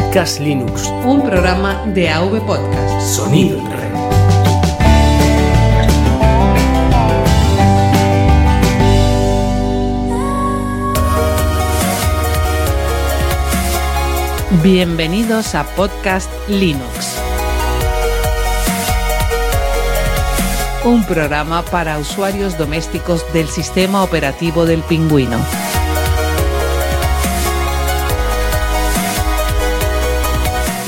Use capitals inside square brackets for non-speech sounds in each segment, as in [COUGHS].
Podcast Linux. Un programa de AV Podcast. Sonido en red. Bienvenidos a Podcast Linux. Un programa para usuarios domésticos del sistema operativo del pingüino.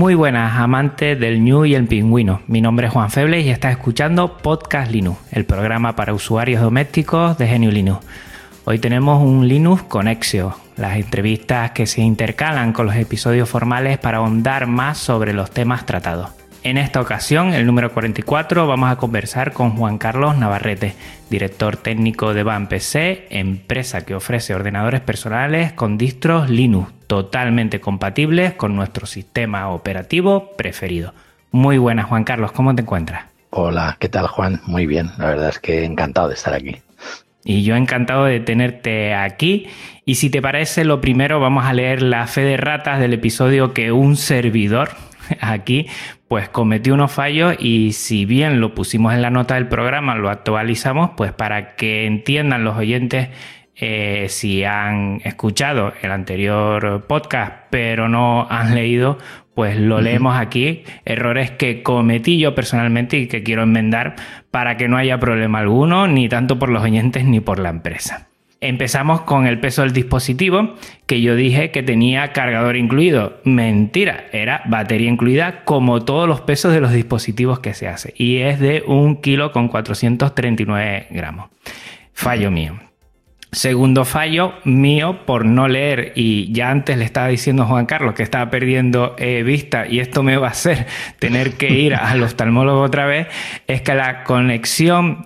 Muy buenas, amantes del New y el pingüino. Mi nombre es Juan Febles y estás escuchando Podcast Linux, el programa para usuarios domésticos de Genio Linux. Hoy tenemos un Linux con Exio, las entrevistas que se intercalan con los episodios formales para ahondar más sobre los temas tratados. En esta ocasión, el número 44, vamos a conversar con Juan Carlos Navarrete, director técnico de BAM PC, empresa que ofrece ordenadores personales con distros Linux totalmente compatibles con nuestro sistema operativo preferido. Muy buenas, Juan Carlos, ¿cómo te encuentras? Hola, ¿qué tal, Juan? Muy bien, la verdad es que encantado de estar aquí. Y yo encantado de tenerte aquí. Y si te parece, lo primero vamos a leer la fe de ratas del episodio que un servidor aquí pues cometió unos fallos y si bien lo pusimos en la nota del programa, lo actualizamos, pues para que entiendan los oyentes eh, si han escuchado el anterior podcast pero no han leído, pues lo leemos aquí, errores que cometí yo personalmente y que quiero enmendar para que no haya problema alguno, ni tanto por los oyentes ni por la empresa. Empezamos con el peso del dispositivo, que yo dije que tenía cargador incluido. Mentira, era batería incluida como todos los pesos de los dispositivos que se hace. Y es de un kilo con 439 gramos. Fallo mío. Segundo fallo mío por no leer y ya antes le estaba diciendo a Juan Carlos que estaba perdiendo eh, vista y esto me va a hacer [LAUGHS] tener que ir al oftalmólogo otra vez, es que la conexión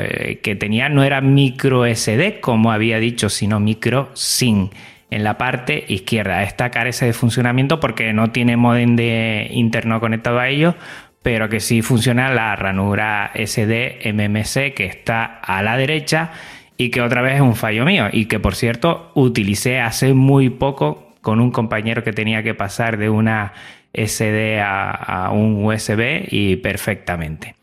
eh, que tenía no era micro SD como había dicho, sino micro SIM en la parte izquierda. Esta carece de funcionamiento porque no tiene modem de interno conectado a ello, pero que sí funciona la ranura SD MMC que está a la derecha y que otra vez es un fallo mío y que por cierto utilicé hace muy poco con un compañero que tenía que pasar de una SD a, un USB y perfectamente.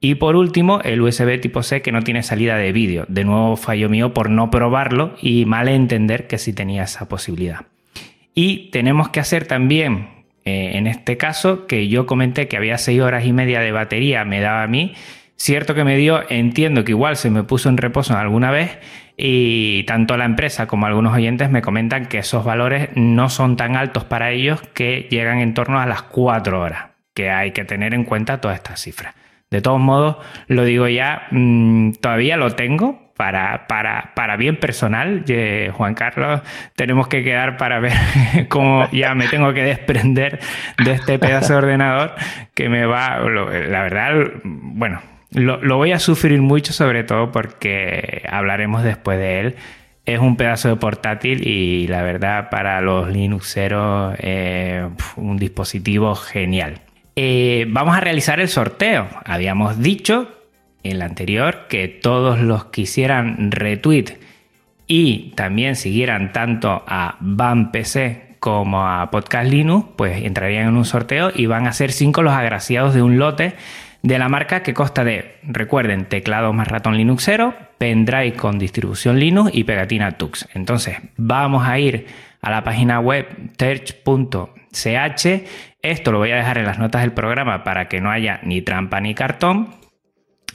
Y por último, el USB tipo C que no tiene salida de vídeo. De nuevo fallo mío por no probarlo y mal entender que sí tenía esa posibilidad. Y tenemos que hacer también, eh, en este caso, que yo comenté que había 6 horas y media de batería, me daba a mí, Cierto que me dio, entiendo que igual se me puso en reposo alguna vez y tanto la empresa como algunos oyentes me comentan que esos valores no son tan altos para ellos que llegan en torno a las 4 horas, que hay que tener en cuenta todas estas cifras. De todos modos, lo digo ya, mm, todavía lo tengo para, para, para bien personal. Juan Carlos, tenemos que quedar para ver [LAUGHS] cómo ya me tengo que desprender de este pedazo de ordenador que me va, la verdad, bueno, lo, voy a sufrir mucho, sobre todo porque hablaremos después de él. Es un pedazo de portátil y la verdad para los Linuxeros eh, un dispositivo genial. Eh, vamos a realizar el sorteo. Habíamos dicho en el anterior que todos los que hicieran retweet y también siguieran tanto a BAMPC como a Podcast Linux, pues entrarían en un sorteo y van a ser cinco los agraciados de un lote de la marca que consta de, recuerden, teclado más ratón Linuxero, pendrive con distribución Linux y pegatina Tux. Entonces, vamos a ir a la página web terch.ch. Esto lo voy a dejar en las notas del programa para que no haya ni trampa ni cartón.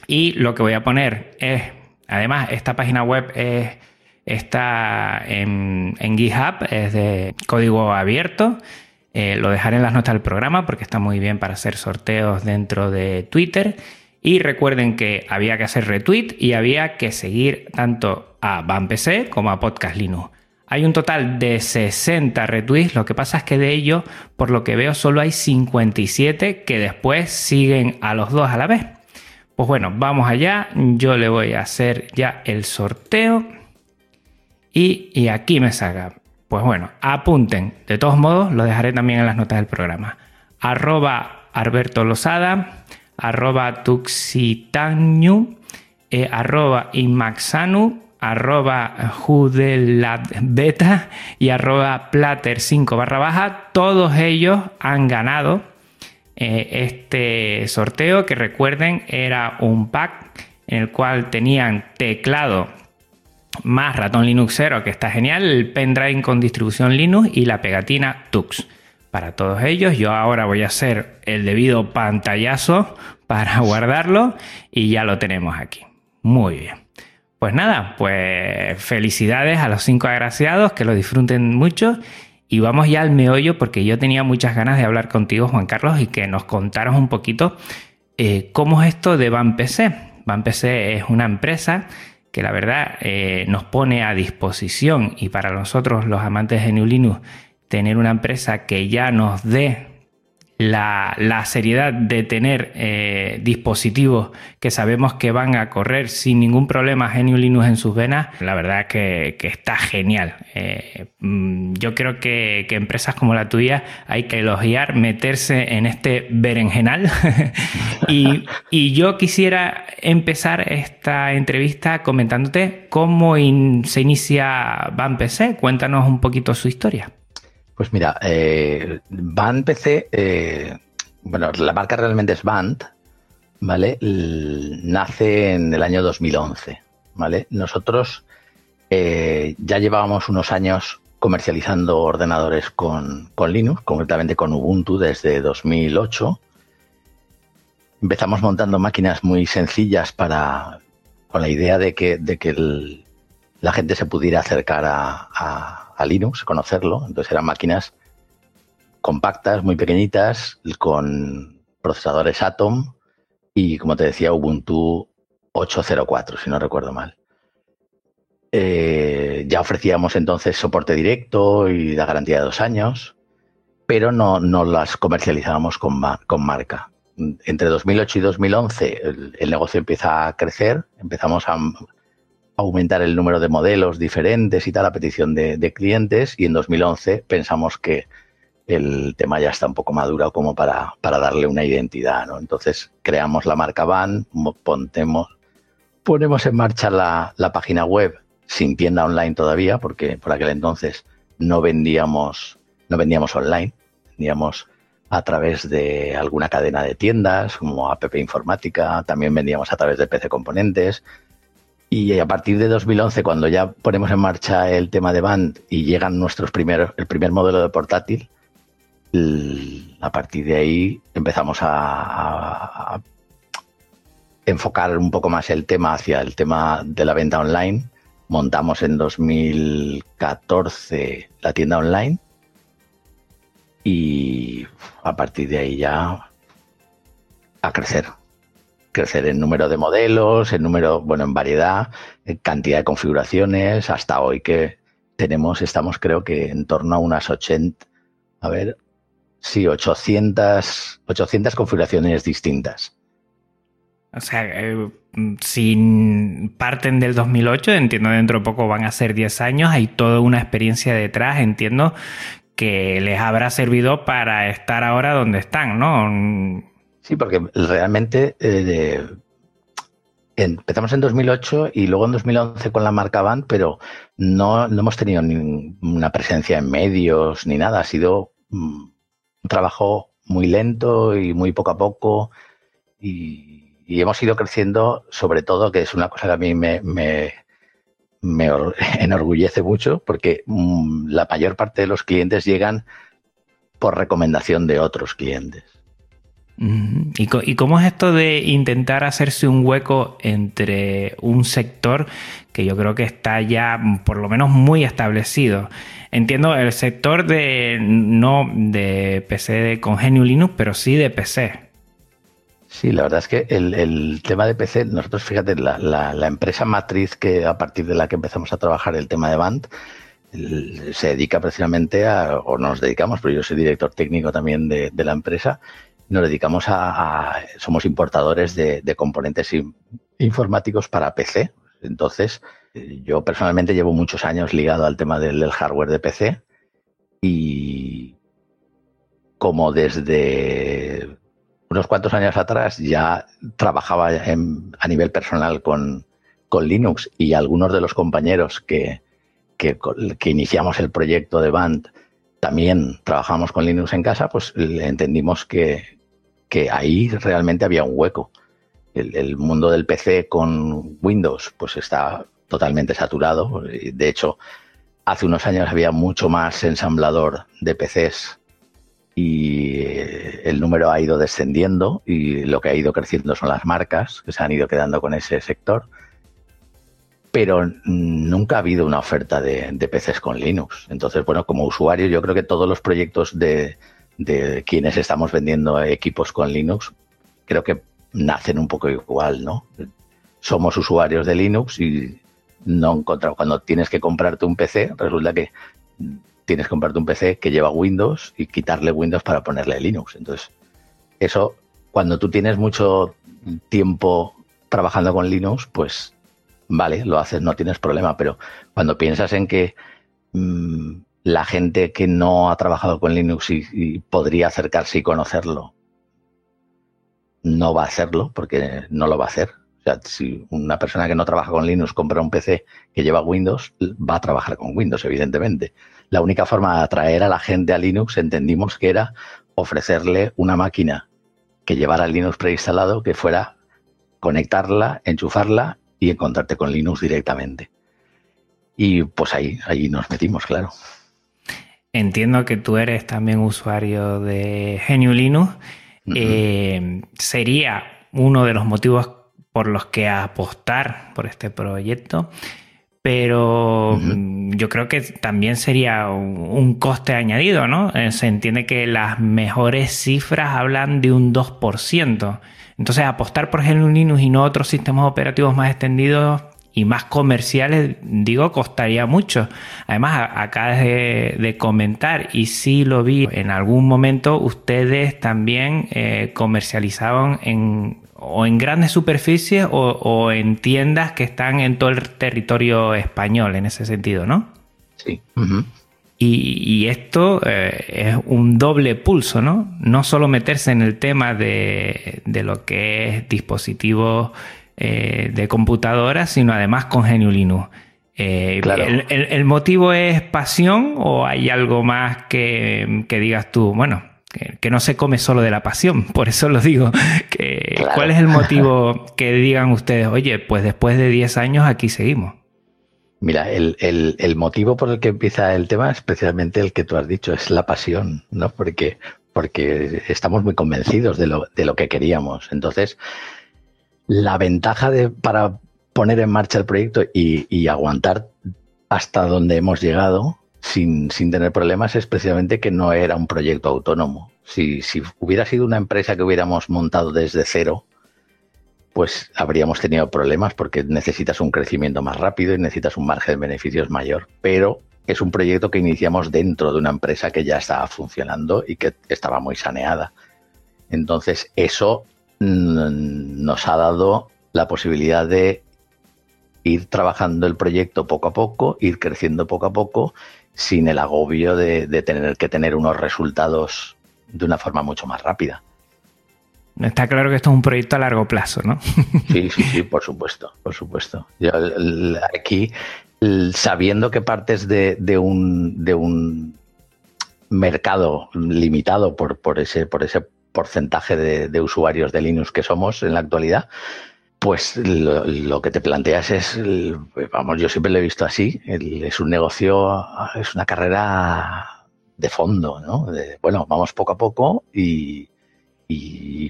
Y lo que voy a poner es, además, esta página web está en, en GitHub, es de código abierto. Eh, lo dejaré en las notas del programa porque está muy bien para hacer sorteos dentro de Twitter. Y recuerden que había que hacer retweet y había que seguir tanto a BAMPC como a Podcast Linux. Hay un total de 60 retweets, lo que pasa es que de ellos, por lo que veo, solo hay 57 que después siguen a los dos a la vez. Pues bueno, vamos allá, yo le voy a hacer ya el sorteo y, y aquí me salga. Pues bueno, apunten, de todos modos lo dejaré también en las notas del programa. Arroba Alberto Losada, arroba eh, arroba Inmaxanu, arroba Judelatbeta y arroba Plater5 barra baja, todos ellos han ganado eh, este sorteo que recuerden era un pack en el cual tenían teclado más ratón Linuxero que está genial, el pendrive con distribución Linux y la pegatina Tux. Para todos ellos yo ahora voy a hacer el debido pantallazo para [LAUGHS] guardarlo y ya lo tenemos aquí. Muy bien. Pues nada, pues felicidades a los cinco agraciados, que lo disfruten mucho. Y vamos ya al meollo porque yo tenía muchas ganas de hablar contigo, Juan Carlos, y que nos contaras un poquito eh, cómo es esto de Van PC. Van PC es una empresa que la verdad eh, nos pone a disposición y para nosotros los amantes de New Linux tener una empresa que ya nos dé la, seriedad de tener eh, dispositivos que sabemos que van a correr sin ningún problema Genio Linux en sus venas, la verdad que, que está genial. Eh, mm, yo creo que, que, empresas como la tuya hay que elogiar, meterse en este berenjenal. [LAUGHS] y, y, yo quisiera empezar esta entrevista comentándote cómo se inicia Van PC. Cuéntanos un poquito su historia. Pues mira, eh, Band PC, eh, bueno, la marca realmente es Band, ¿vale? nace en el año 2011, ¿vale? Nosotros eh, ya llevábamos unos años comercializando ordenadores con, Linux, concretamente con Ubuntu desde 2008. Empezamos montando máquinas muy sencillas para, con la idea de que, de que la gente se pudiera acercar a Linux, conocerlo. Entonces eran máquinas compactas, muy pequeñitas, con procesadores Atom y, como te decía, Ubuntu 8.04, si no recuerdo mal. Eh, ya ofrecíamos entonces soporte directo y la garantía de dos años, pero no, no las comercializábamos con, con marca. Entre 2008 y 2011 el negocio empieza a crecer, empezamos a, aumentar el número de modelos diferentes y tal a petición de, clientes y en 2011 pensamos que el tema ya está un poco maduro como para, para darle una identidad, ¿no? Entonces creamos la marca Van, ponemos, ponemos en marcha la, la, página web sin tienda online todavía, porque por aquel entonces no vendíamos, no vendíamos online, vendíamos a través de alguna cadena de tiendas como App Informática, también vendíamos a través de PC Componentes, y a partir de 2011, cuando ya ponemos en marcha el tema de Band y llegan nuestros primeros, el primer modelo de portátil, a partir de ahí empezamos a, enfocar un poco más el tema hacia el tema de la venta online. Montamos en 2014 la tienda online y a partir de ahí ya a crecer crecer en número de modelos, en número, bueno, en variedad, en cantidad de configuraciones, hasta hoy que tenemos, estamos creo que en torno a unas 80, a ver, sí, 800, 800 configuraciones distintas. O sea, eh, si parten del 2008, entiendo dentro de poco van a ser 10 años, hay toda una experiencia detrás, entiendo que les habrá servido para estar ahora donde están, ¿no? Sí, porque realmente eh, empezamos en 2008 y luego en 2011 con la marca Band, pero no, hemos tenido una presencia en medios ni nada. Ha sido mm, un trabajo muy lento y muy poco a poco y, hemos ido creciendo sobre todo, que es una cosa que a mí me, me, [LAUGHS] enorgullece mucho porque mm, la mayor parte de los clientes llegan por recomendación de otros clientes. ¿Y, cómo es esto de intentar hacerse un hueco entre un sector que yo creo que está ya por lo menos muy establecido? Entiendo el sector de no de PC con GNU Linux, pero sí de PC. Sí, la verdad es que el, tema de PC, nosotros fíjate, la, empresa matriz que a partir de la que empezamos a trabajar el tema de Band, se dedica precisamente a, o nos dedicamos, pero yo soy director técnico también de, la empresa, nos dedicamos a, somos importadores de, componentes informáticos para PC. Entonces, yo personalmente llevo muchos años ligado al tema del, hardware de PC y como desde unos cuantos años atrás ya trabajaba a nivel personal con, Linux y algunos de los compañeros que, que, iniciamos el proyecto de Band también trabajamos con Linux en casa, pues entendimos que, que ahí realmente había un hueco. El, mundo del PC con Windows pues está totalmente saturado. De hecho, hace unos años había mucho más ensamblador de PCs y eh, el número ha ido descendiendo y lo que ha ido creciendo son las marcas que se han ido quedando con ese sector pero nunca ha habido una oferta de, PCs con Linux. Entonces, bueno, como usuario, yo creo que todos los proyectos de, quienes estamos vendiendo equipos con Linux, creo que nacen un poco igual, ¿no? Somos usuarios de Linux y no encontramos, cuando tienes que comprarte un PC, resulta que tienes que comprarte un PC que lleva Windows y quitarle Windows para ponerle Linux. Entonces, eso, cuando tú tienes mucho tiempo trabajando con Linux, pues vale, lo haces, no tienes problema, pero cuando piensas en que mm, la gente que no ha trabajado con Linux y, podría acercarse y conocerlo, no va a hacerlo porque no lo va a hacer. O sea, si una persona que no trabaja con Linux compra un PC que lleva Windows, va a trabajar con Windows, evidentemente. La única forma de atraer a la gente a Linux entendimos que era ofrecerle una máquina que llevara Linux preinstalado, que fuera conectarla, enchufarla y encontrarte con Linux directamente. Y pues ahí, ahí nos metimos, claro. Entiendo que tú eres también usuario de GNU Linux. Eh, sería uno de los motivos por los que apostar por este proyecto, pero yo creo que también sería un, coste añadido, ¿no? Eh, se entiende que las mejores cifras hablan de un 2%. Entonces, apostar por GNU Linux y no otros sistemas operativos más extendidos y más comerciales, digo, costaría mucho. Además, acá de, de comentar, y sí lo vi en algún momento, ustedes también eh, comercializaban en o en grandes superficies o, en tiendas que están en todo el territorio español, en ese sentido, ¿no? Sí. Y, esto eh, es un doble pulso, ¿no? No solo meterse en el tema de, lo que es dispositivos eh, de computadora, sino además con GNU Linux. Eh, el, motivo es pasión o hay algo más que, digas tú? Bueno, que, no se come solo de la pasión, [LAUGHS] por eso lo digo. ¿Cuál es el motivo que digan ustedes, oye, pues después de 10 años aquí seguimos? Mira, el, el, motivo por el que empieza el tema, especialmente el que tú has dicho, es la pasión, ¿no? Porque, porque estamos muy convencidos de lo, de lo que queríamos. Entonces, la ventaja de, para poner en marcha el proyecto y, aguantar hasta donde hemos llegado sin, sin, tener problemas es precisamente que no era un proyecto autónomo. Si, si hubiera sido una empresa que hubiéramos montado desde cero, pues habríamos tenido problemas porque necesitas un crecimiento más rápido y necesitas un margen de beneficios mayor. Pero es un proyecto que iniciamos dentro de una empresa que ya estaba funcionando y que estaba muy saneada. Entonces, eso nos ha dado la posibilidad de ir trabajando el proyecto poco a poco, ir creciendo poco a poco, sin el agobio de, de tener que tener unos resultados de una forma mucho más rápida. Está claro que esto es un proyecto a largo plazo, ¿no? [LAUGHS] Sí, sí, sí, por supuesto, por supuesto. aquí, sabiendo que partes de, un, de un mercado limitado por, por, ese, por ese porcentaje de, usuarios de Linux que somos en la actualidad, pues lo, que te planteas es, vamos, yo siempre lo he visto así, es un negocio, es una carrera de fondo, ¿no? bueno, vamos poco a poco y,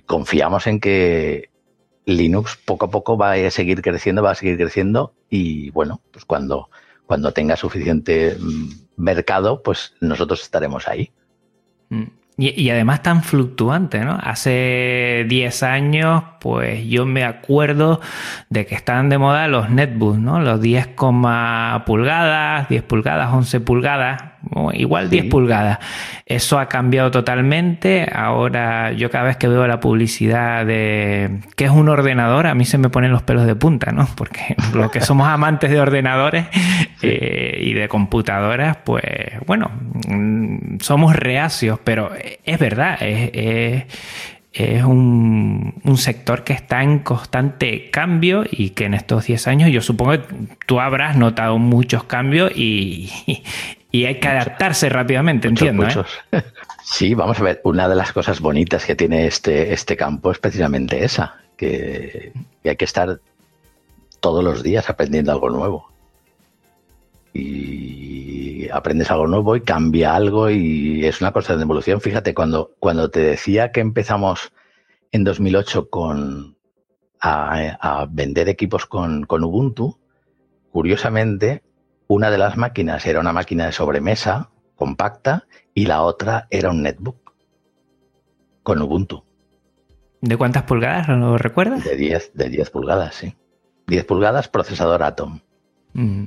confiamos en que Linux poco a poco va a seguir creciendo, va a seguir creciendo y bueno, pues cuando, cuando tenga suficiente mm, mercado, pues nosotros estaremos ahí. Mm. Y, además tan fluctuante, ¿no? Hace 10 años, pues yo me acuerdo de que estaban de moda los netbooks, ¿no? Los 10, pulgadas, 10 pulgadas, 11 pulgadas, igual 10 pulgadas. Eso ha cambiado totalmente. Ahora yo cada vez que veo la publicidad de qué es un ordenador, a mí se me ponen los pelos de punta, ¿no? Porque [LAUGHS] los que somos amantes de ordenadores eh, y de computadoras, pues bueno, mm, somos reacios, pero es verdad, es, es un, sector que está en constante cambio y que en estos 10 años yo supongo que tú habrás notado muchos cambios y, hay que adaptarse rápidamente, entiendo. ¿eh? Muchos. [LAUGHS] Sí, vamos a ver, una de las cosas bonitas que tiene este, este campo es precisamente esa, que, que hay que estar todos los días aprendiendo algo nuevo. Y aprendes algo nuevo y cambia algo y es una cosa de evolución. Fíjate, cuando, cuando te decía que empezamos en 2008 con, a, vender equipos con, con Ubuntu, curiosamente, una de las máquinas era una máquina de sobremesa compacta y la otra era un netbook con Ubuntu. ¿De cuántas pulgadas? ¿No lo recuerdas? De 10, de 10 pulgadas, sí. 10 pulgadas, procesador Atom. Mm.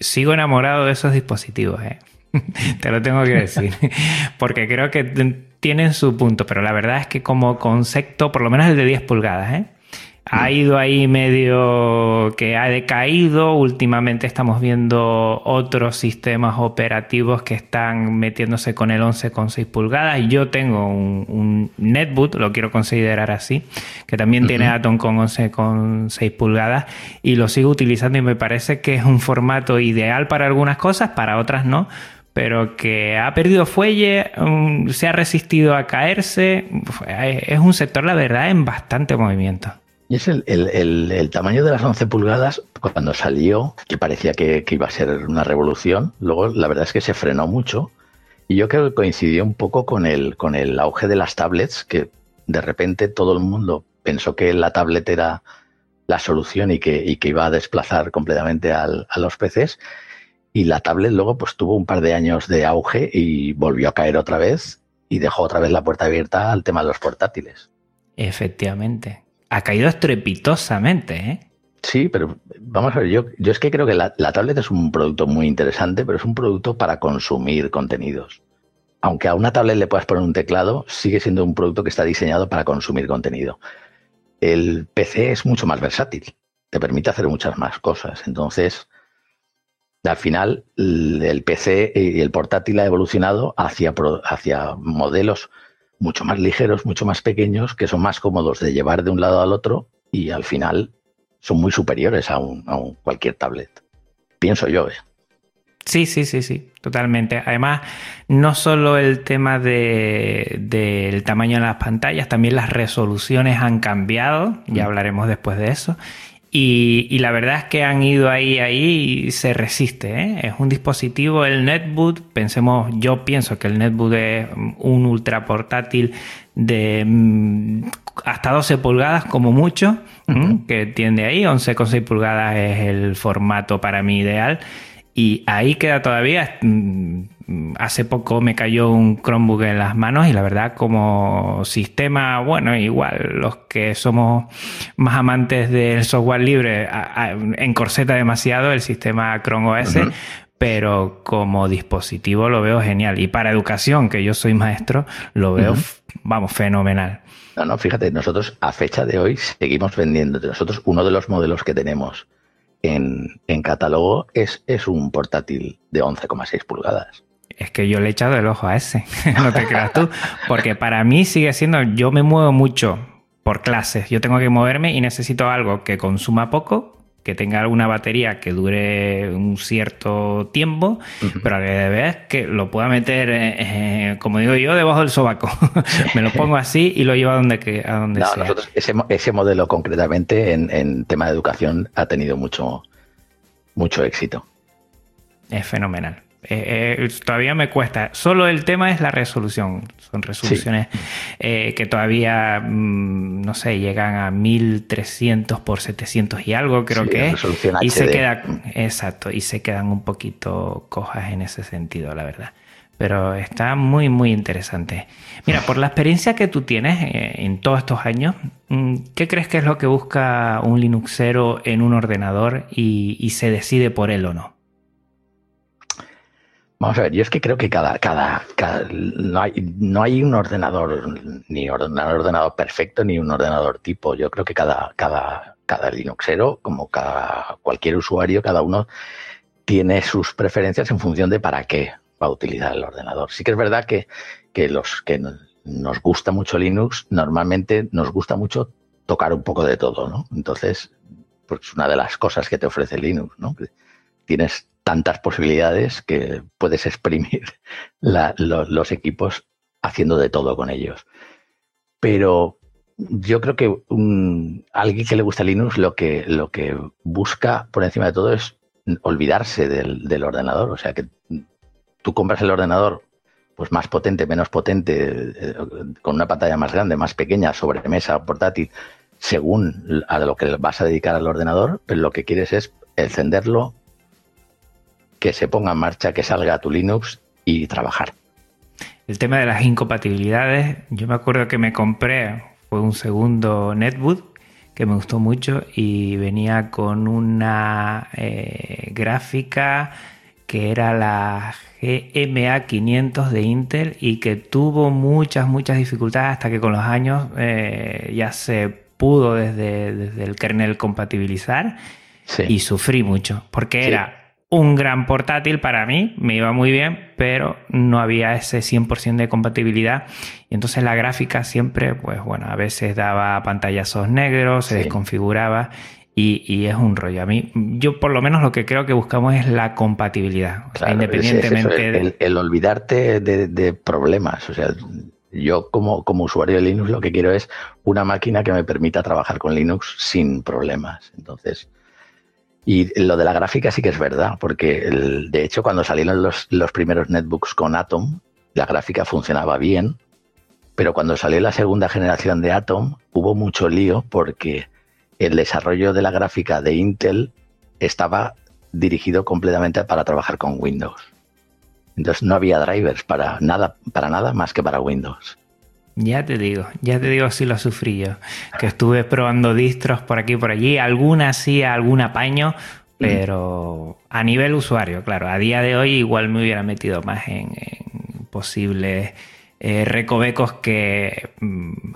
Sigo enamorado de esos dispositivos, ¿eh? [LAUGHS] Te lo tengo que decir. [LAUGHS] Porque creo que tienen su punto, pero la verdad es que como concepto, por lo menos el de 10 pulgadas, ¿eh? Ha ido ahí medio que ha decaído. Últimamente estamos viendo otros sistemas operativos que están metiéndose con el 11,6 pulgadas. Yo tengo un, netboot, lo quiero considerar así, que también tiene Atom con 11,6 pulgadas y lo sigo utilizando y me parece que es un formato ideal para algunas cosas, para otras no pero que ha perdido fuelle, um, se ha resistido a caerse. Es un sector, la verdad, en bastante movimiento. Y es el, tamaño de las 11 pulgadas, cuando salió, que parecía que, iba a ser una revolución, luego la verdad es que se frenó mucho. Y yo creo que coincidió un poco con el, con el auge de las tablets, que de repente todo el mundo pensó que la tablet era la solución y que, que iba a desplazar completamente a los PCs. Y la tablet luego pues tuvo un par de años de auge y volvió a caer otra vez y dejó otra vez la puerta abierta al tema de los portátiles. Efectivamente ha caído estrepitosamente, ¿eh? Sí, pero vamos a ver, yo, es que creo que la, tablet es un producto muy interesante, pero es un producto para consumir contenidos. Aunque a una tablet le puedas poner un teclado, sigue siendo un producto que está diseñado para consumir contenido. El PC es mucho más versátil, te permite hacer muchas más cosas. Entonces, al final, el PC y el portátil ha evolucionado hacia modelos mucho más ligeros, mucho más pequeños, que son más cómodos de llevar de un lado al otro y al final son muy superiores a, un, cualquier tablet. Pienso yo, ¿eh? Sí, sí, sí, sí, totalmente. Además, no solo el tema del tamaño de las pantallas, también las resoluciones han cambiado, ya mm. hablaremos después de eso. Y, la verdad es que han ido ahí, ahí y se resiste. ¿eh? Es un dispositivo, el netboot, pensemos, yo pienso que el netboot es un ultra portátil de mm, hasta 12 pulgadas como mucho, que tiende ahí, 11,6 pulgadas es el formato para mí ideal. Y ahí queda todavía. Mm, hace poco me cayó un Chromebook en las manos y la verdad como sistema, bueno, igual los que somos más amantes del software libre encorseta demasiado el sistema Chrome OS, pero como dispositivo lo veo genial. Y para educación, que yo soy maestro, lo veo, vamos, fenomenal. No, no, fíjate, nosotros a fecha de hoy seguimos vendiendo. Nosotros uno de los modelos que tenemos en, en catálogo es, es un portátil de 11,6 pulgadas. Es que yo le he echado el ojo a ese, [LAUGHS] no te creas tú, porque para mí sigue siendo, yo me muevo mucho por clases, yo tengo que moverme y necesito algo que consuma poco, que tenga alguna batería que dure un cierto tiempo, pero a la vez que lo pueda meter, eh, eh, como digo yo, debajo del sobaco. [LAUGHS] Me lo pongo así y lo llevo a donde, que, a donde sea. Nosotros ese, ese, modelo concretamente en, en, tema de educación ha tenido mucho, mucho éxito. Es fenomenal. Eh, eh, todavía me cuesta. Solo el tema es la resolución. Son resoluciones eh, que todavía, mm, no sé, llegan a 1300 por 700 y algo, creo que es. Y se queda, exacto, y se quedan un poquito cojas en ese sentido, la verdad. pero está muy, muy interesante. Mira, por la experiencia que tú tienes en todos estos años, mm, ¿qué crees que es lo que busca un Linuxero en un ordenador y, se decide por él o no? Vamos a ver, yo es que creo que cada, cada, no, hay, no hay un ordenador, ni un ordenador perfecto, ni un ordenador tipo. Yo creo que cada, cada, cada Linuxero, como cada cualquier usuario, cada uno tiene sus preferencias en función de para qué va a utilizar el ordenador. Sí que es verdad que, que los que nos gusta mucho Linux, normalmente nos gusta mucho tocar un poco de todo, ¿no? Entonces, pues es una de las cosas que te ofrece Linux, ¿no? Tienes tantas posibilidades que puedes exprimir [LAUGHS] los equipos haciendo de todo con ellos. Pero yo creo que un, alguien que le gusta Linux lo que, lo que busca por encima de todo es olvidarse del, ordenador. O sea, que tú compras el ordenador pues más potente, menos potente, eh, con una pantalla más grande, más pequeña, sobremesa, portátil, según a lo que vas a dedicar al ordenador, lo que quieres es encenderlo, que se ponga en marcha, que salga tu Linux y trabajar. El tema de las incompatibilidades, yo me acuerdo que me compré, fue un segundo netbook que me gustó mucho y venía con una eh, gráfica que era la GMA 500 de Intel y que tuvo muchas, muchas dificultades hasta que con los años eh, ya se pudo desde, desde, el kernel compatibilizar y sufrí mucho porque era un gran portátil para mí, me iba muy bien, pero no había ese 100% de compatibilidad. Y entonces la gráfica siempre, pues bueno, a veces daba pantallazos negros, se desconfiguraba y, es un rollo. A mí, yo por lo menos lo que creo que buscamos es la compatibilidad, independientemente el, olvidarte de, problemas. O sea, yo como, como usuario de Linux lo que quiero es una máquina que me permita trabajar con Linux sin problemas. Entonces, y lo de la gráfica sí que es verdad, porque de hecho cuando salieron los, los, primeros netbooks con Atom, la gráfica funcionaba bien, pero cuando salió la segunda generación de Atom hubo mucho lío porque el desarrollo de la gráfica de Intel estaba dirigido completamente para trabajar con Windows. Entonces no había drivers para nada, para nada más que para Windows. Ya te digo, ya te digo si lo sufrí yo. Que estuve probando distros por aquí y por allí, alguna sí, algún apaño, pero a nivel usuario, claro, a día de hoy igual me hubiera metido más en, posibles eh, recovecos que, mm,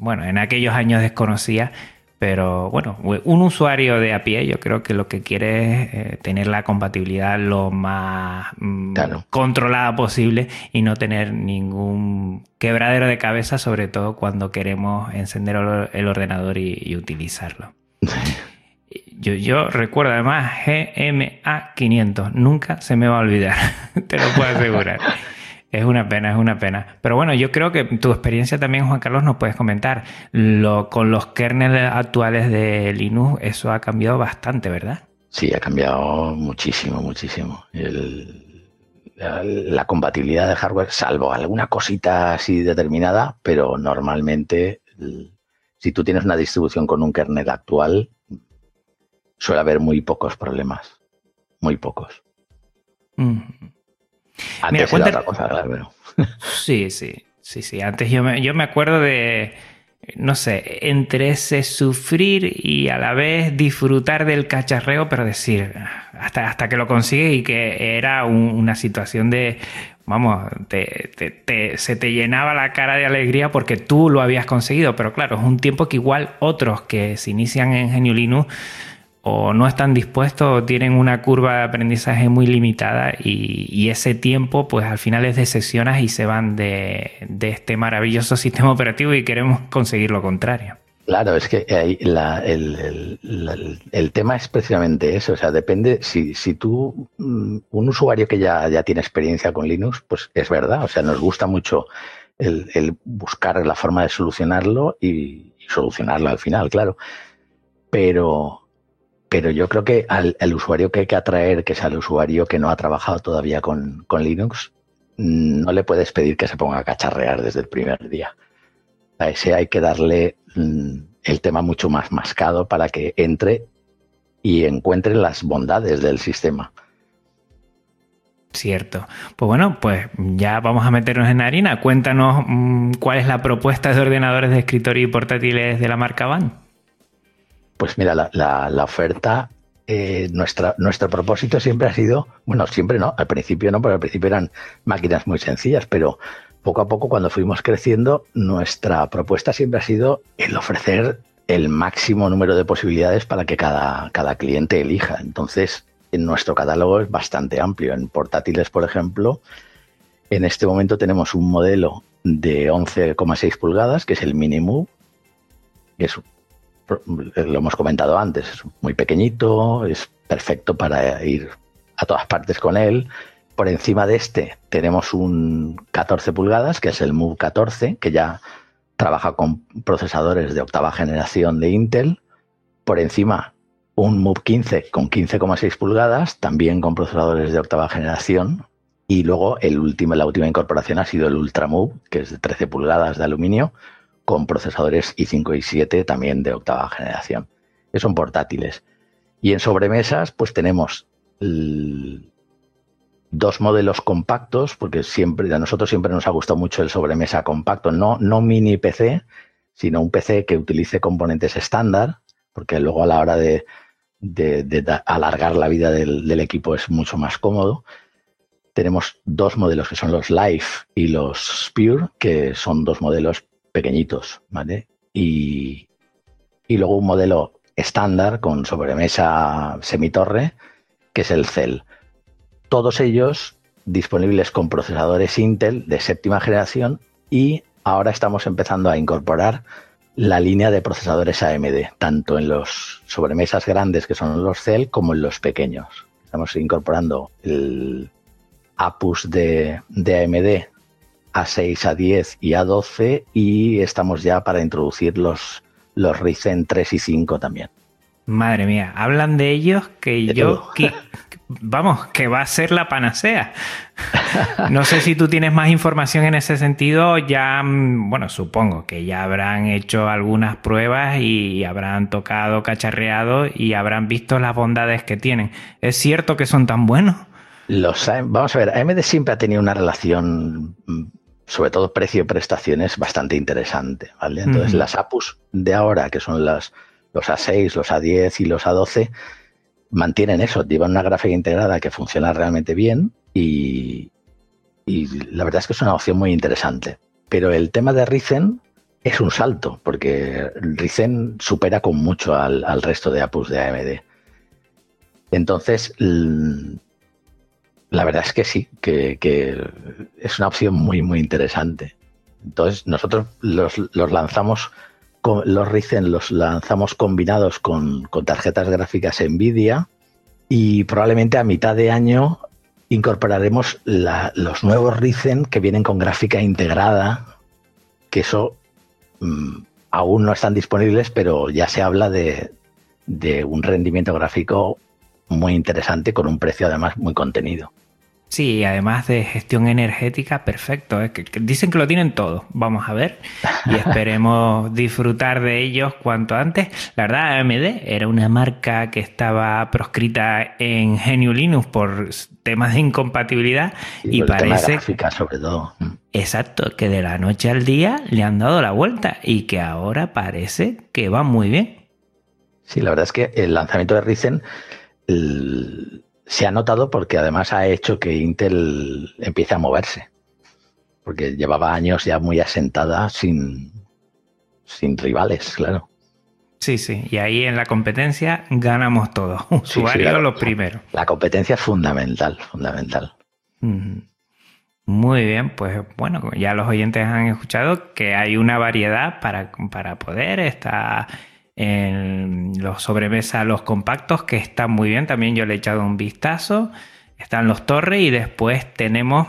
bueno, en aquellos años desconocía pero bueno, un usuario de a pie yo creo que lo que quiere es eh, tener la compatibilidad lo más mm, controlada posible y no tener ningún quebradero de cabeza, sobre todo cuando queremos encender el ordenador y, utilizarlo. [LAUGHS] Yo, yo, recuerdo además GMA 500, nunca se me va a olvidar, [LAUGHS] te lo puedo asegurar. Es una pena, es una pena. Pero bueno, yo creo que tu experiencia también, Juan Carlos, nos puedes comentar. Lo, con los kernels actuales de Linux, eso ha cambiado bastante, ¿verdad? Sí, ha cambiado muchísimo, muchísimo. la, compatibilidad de hardware, salvo alguna cosita así determinada, pero normalmente, si tú tienes una distribución con un kernel actual, suele haber muy pocos problemas. Muy pocos. Mm. Antes Mira, otra cosa, claro, Sí, sí, sí, sí. Antes yo me, yo me acuerdo de, no sé, entre ese sufrir y a la vez disfrutar del cacharreo, pero decir, hasta, hasta que lo consigue y que era una situación de, vamos, se te llenaba la cara de alegría porque tú lo habías conseguido, pero claro, es un tiempo que igual otros que se inician en Genio Linux o no están dispuestos o tienen una curva de aprendizaje muy limitada y, ese tiempo pues al final es de sesiones y se van de, este maravilloso [LAUGHS] sistema operativo y queremos conseguir lo contrario. Claro, es que el, tema es precisamente eso. O sea, depende, si, si tú, mm, un usuario que ya, ya tiene experiencia con Linux, pues es verdad. O sea, nos gusta mucho el, buscar la forma de solucionarlo y solucionarlo al final, claro. Pero, pero yo creo que al, usuario que hay que atraer, que es el usuario que no ha trabajado todavía con, Linux, mm, no le puedes pedir que se ponga a cacharrear desde el primer día. A ese hay que darle mm, el tema mucho más mascado para que entre y encuentre las bondades del sistema. Cierto. Pues bueno, pues ya vamos a meternos en harina. Cuéntanos mm, cuál es la propuesta de ordenadores de escritorio y portátiles de la marca Van. Pues mira, la, oferta, eh, nuestro propósito siempre ha sido, bueno, siempre no, al principio no, porque al principio eran máquinas muy sencillas, pero poco a poco cuando fuimos creciendo, nuestra propuesta siempre ha sido el ofrecer el máximo número de posibilidades para que cada, cada cliente elija. Entonces, en nuestro catálogo es bastante amplio. En portátiles, por ejemplo, en este momento tenemos un modelo de 11,6 pulgadas, que es el Mini Move. Es, lo hemos comentado antes, es muy pequeñito, es perfecto para ir a todas partes con él. Por encima de este tenemos un 14 pulgadas, que es el Move 14, que ya trabaja con procesadores de octava generación de Intel. Por encima un Move 15 con 15,6 pulgadas, también con procesadores de octava generación. Y luego el último, la última incorporación ha sido el Ultra Move, que es de 13 pulgadas de aluminio, con procesadores i5 y 7 también de octava generación. Que son portátiles. Y en sobremesas, pues tenemos dos modelos compactos, porque siempre, a nosotros siempre nos ha gustado mucho el sobremesa compacto, no, no mini PC, sino un PC que utilice componentes estándar, porque luego a la hora de, de, alargar la vida del, equipo es mucho más cómodo. Tenemos dos modelos que son los Life y los Pure, que son dos modelos pequeñitos, ¿vale? Y, y luego un modelo estándar con sobremesa semitorre, que es el Cell. Todos ellos disponibles con procesadores Intel de séptima generación y ahora estamos empezando a incorporar la línea de procesadores AMD, tanto en los sobremesas grandes que son los Cell como en los pequeños. Estamos incorporando el APUS de, AMD A6, A10 y A12 y estamos ya para introducir los, los Ryzen 3 y 5 también. Madre mía, hablan de ellos que yo vamos, que va a ser la panacea. [LAUGHS] No sé si tú tienes más información en ese sentido, ya, mm, bueno, supongo que ya habrán hecho algunas pruebas y habrán tocado, cacharreado y habrán visto las bondades que tienen. ¿Es cierto que son tan buenos? Los, vamos a ver, AMD siempre ha tenido una relación, mm, sobre todo precio-prestaciones, bastante interesante, ¿vale? Entonces, las APUs de ahora, que son las, los A6, los A10 y los A12, mantienen eso, llevan una gráfica integrada que funciona realmente bien y, la verdad es que es una opción muy interesante. Pero el tema de Ryzen es un salto, porque Ryzen supera con mucho al, resto de APUs de AMD. Entonces, la verdad es que sí, que, es una opción muy, muy interesante. Entonces, nosotros los, los lanzamos los Ryzen los lanzamos combinados con, tarjetas gráficas Nvidia y probablemente a mitad de año incorporaremos los nuevos Ryzen que vienen con gráfica integrada, que eso mm, aún no están disponibles, pero ya se habla de, de un rendimiento gráfico muy interesante con un precio además muy contenido. Sí, además de gestión energética, perfecto. ¿eh? dicen que lo tienen todo. Vamos a ver y [LAUGHS] esperemos disfrutar de ellos cuanto antes. La verdad, AMD era una marca que estaba proscrita en GNU Linux por temas de incompatibilidad y parece sobre todo. Mm. Exacto, que de la noche al día le han dado la vuelta y que ahora parece que va muy bien. Sí, la verdad es que el lanzamiento de Ryzen se ha notado porque además ha hecho que Intel empiece a moverse. Porque llevaba años ya muy asentada sin, sin rivales, claro. Sí, sí, y ahí en la competencia ganamos todos, usuarios los primeros. La competencia es fundamental, fundamental. Muy bien, pues bueno, ya los oyentes han escuchado que hay una variedad para, para poder estar en los sobremesa, los compactos, que están muy bien. También yo le he echado un vistazo. Están los torres y después tenemos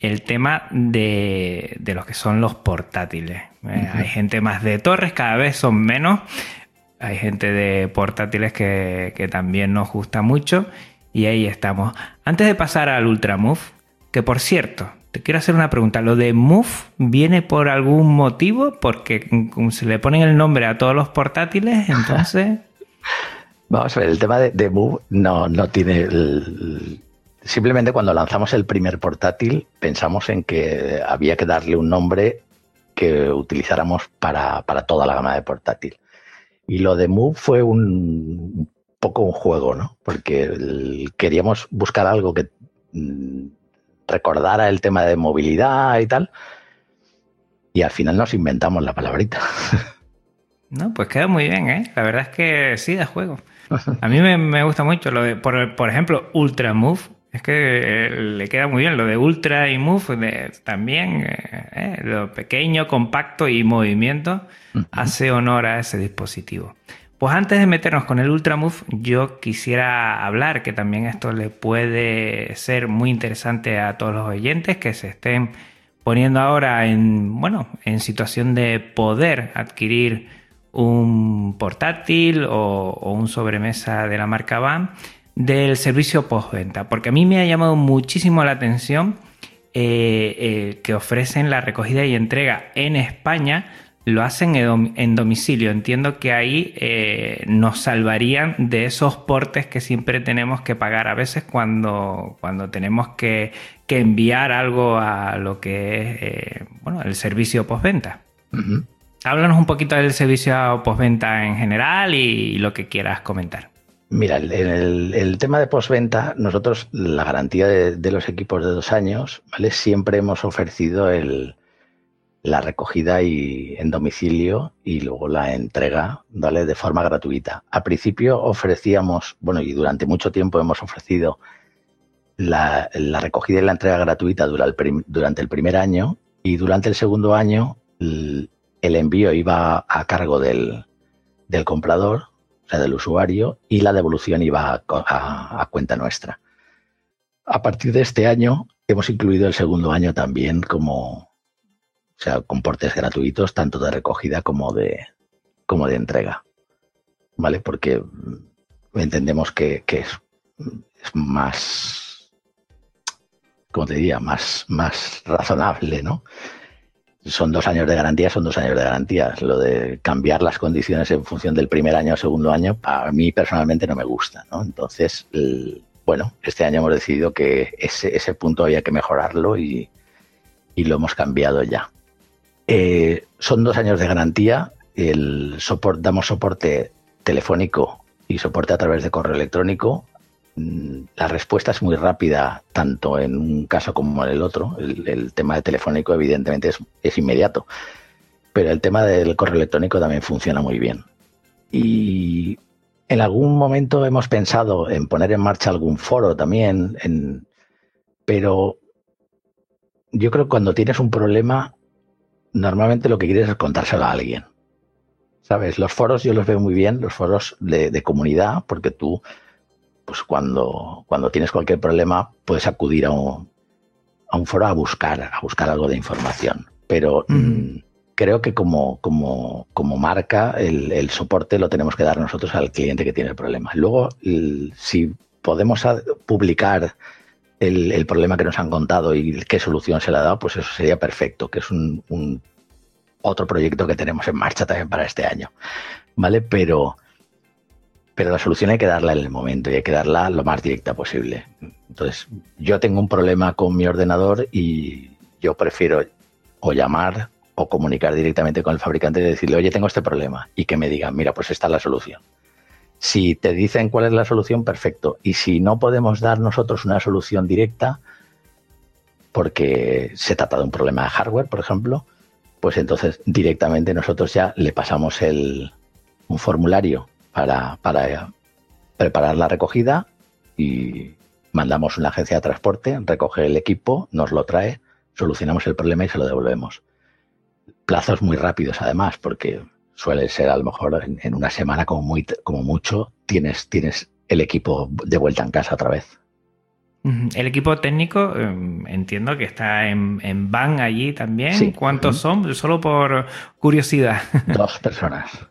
el tema de, de los que son los portátiles. Eh, hay gente más de torres, cada vez son menos. Hay gente de portátiles que, que también nos gusta mucho. Y ahí estamos. Antes de pasar al Ultramove, que por cierto, te quiero hacer una pregunta. ¿Lo de Move viene por algún motivo? Porque se le ponen el nombre a todos los portátiles, [LAUGHS] entonces... Vamos a ver, el tema de, Move no, no tiene simplemente cuando lanzamos el primer portátil pensamos en que había que darle un nombre que utilizáramos para, toda la gama de portátil. Y lo de Move fue un, poco un juego, ¿no? Porque queríamos buscar algo que mm, recordara el tema de movilidad y tal. Y al final nos inventamos la palabrita. [LAUGHS] No, pues queda muy bien, ¿eh? La verdad es que sí, de juego. A mí me, gusta mucho lo de, por, por ejemplo, Ultra Move es que eh, le queda muy bien lo de Ultra y Move, también eh, eh, lo pequeño, compacto y movimiento hace honor a ese dispositivo. Pues antes de meternos con el Ultra Move, yo quisiera hablar que también esto le puede ser muy interesante a todos los oyentes que se estén poniendo ahora en, bueno, en situación de poder adquirir un portátil o, un sobremesa de la marca VAN del servicio postventa, porque a mí me ha llamado muchísimo la atención eh, eh, que ofrecen la recogida y entrega en España, lo hacen en domicilio. Entiendo que ahí eh, nos salvarían de esos portes que siempre tenemos que pagar a veces cuando, cuando tenemos que, enviar algo a lo que es bueno, el servicio postventa. Háblanos un poquito del servicio postventa en general y lo que quieras comentar. Mira, en el, tema de postventa, nosotros la garantía de, los equipos de dos años, ¿vale? Siempre hemos ofrecido el, la recogida y, en domicilio y luego la entrega, ¿vale? De forma gratuita. Al principio ofrecíamos, bueno, y durante mucho tiempo hemos ofrecido la, recogida y la entrega gratuita durante el primer año y durante el segundo año el, envío iba a cargo del, del comprador del usuario, y la devolución iba a, cuenta nuestra. A partir de este año hemos incluido el segundo año también como, o sea, con portes gratuitos, tanto de recogida como de, como de entrega. ¿Vale? Porque entendemos que, es, es, más, como te diría, más, más razonable, ¿no? son dos años de garantía, son dos años de garantía. Lo de cambiar las condiciones en función del primer año o segundo año, a mí personalmente no me gusta. ¿no? Entonces, bueno, este año hemos decidido que ese, ese punto había que mejorarlo y, y lo hemos cambiado ya. Eh, son dos años de garantía. El damos soporte telefónico y soporte a través de correo electrónico Mm, la respuesta es muy rápida, tanto en un caso como en el otro. El, tema de telefónico, evidentemente, es, inmediato. Pero el tema del correo electrónico también funciona muy bien. Y en algún momento hemos pensado en poner en marcha algún foro también, pero yo creo que cuando tienes un problema, normalmente lo que quieres es contárselo a alguien. ¿Sabes? Los foros yo los veo muy bien, los foros de comunidad, porque tú pues cuando, cuando tienes cualquier problema puedes acudir a un, a un foro a buscar, a buscar algo de información. Pero mm, creo que como, como, como marca el, soporte lo tenemos que dar nosotros al cliente que tiene el problema. Luego, si podemos publicar el, problema que nos han contado y qué solución se le ha dado, pues eso sería perfecto, que es un, un otro proyecto que tenemos en marcha también para este año. ¿Vale? Pero pero la solución hay que darla en el momento y hay que darla lo más directa posible. Entonces, yo tengo un problema con mi ordenador y yo prefiero o llamar o comunicar directamente con el fabricante y decirle, oye, tengo este problema y que me digan, mira, pues esta es la solución. Si te dicen cuál es la solución, perfecto. Y si no podemos dar nosotros una solución directa, porque se trata de un problema de hardware, por ejemplo, pues entonces directamente nosotros ya le pasamos el, un formulario para, para preparar la recogida y mandamos una agencia de transporte, recoge el equipo, nos lo trae, solucionamos el problema y se lo devolvemos. Plazos muy rápidos además, porque suele ser a lo mejor en, una semana como, muy, como mucho tienes, tienes el equipo de vuelta en casa otra vez. El equipo técnico em, entiendo que está en, en van allí también. ¿Cuántos son? Solo por curiosidad. [LAUGHS] Dos personas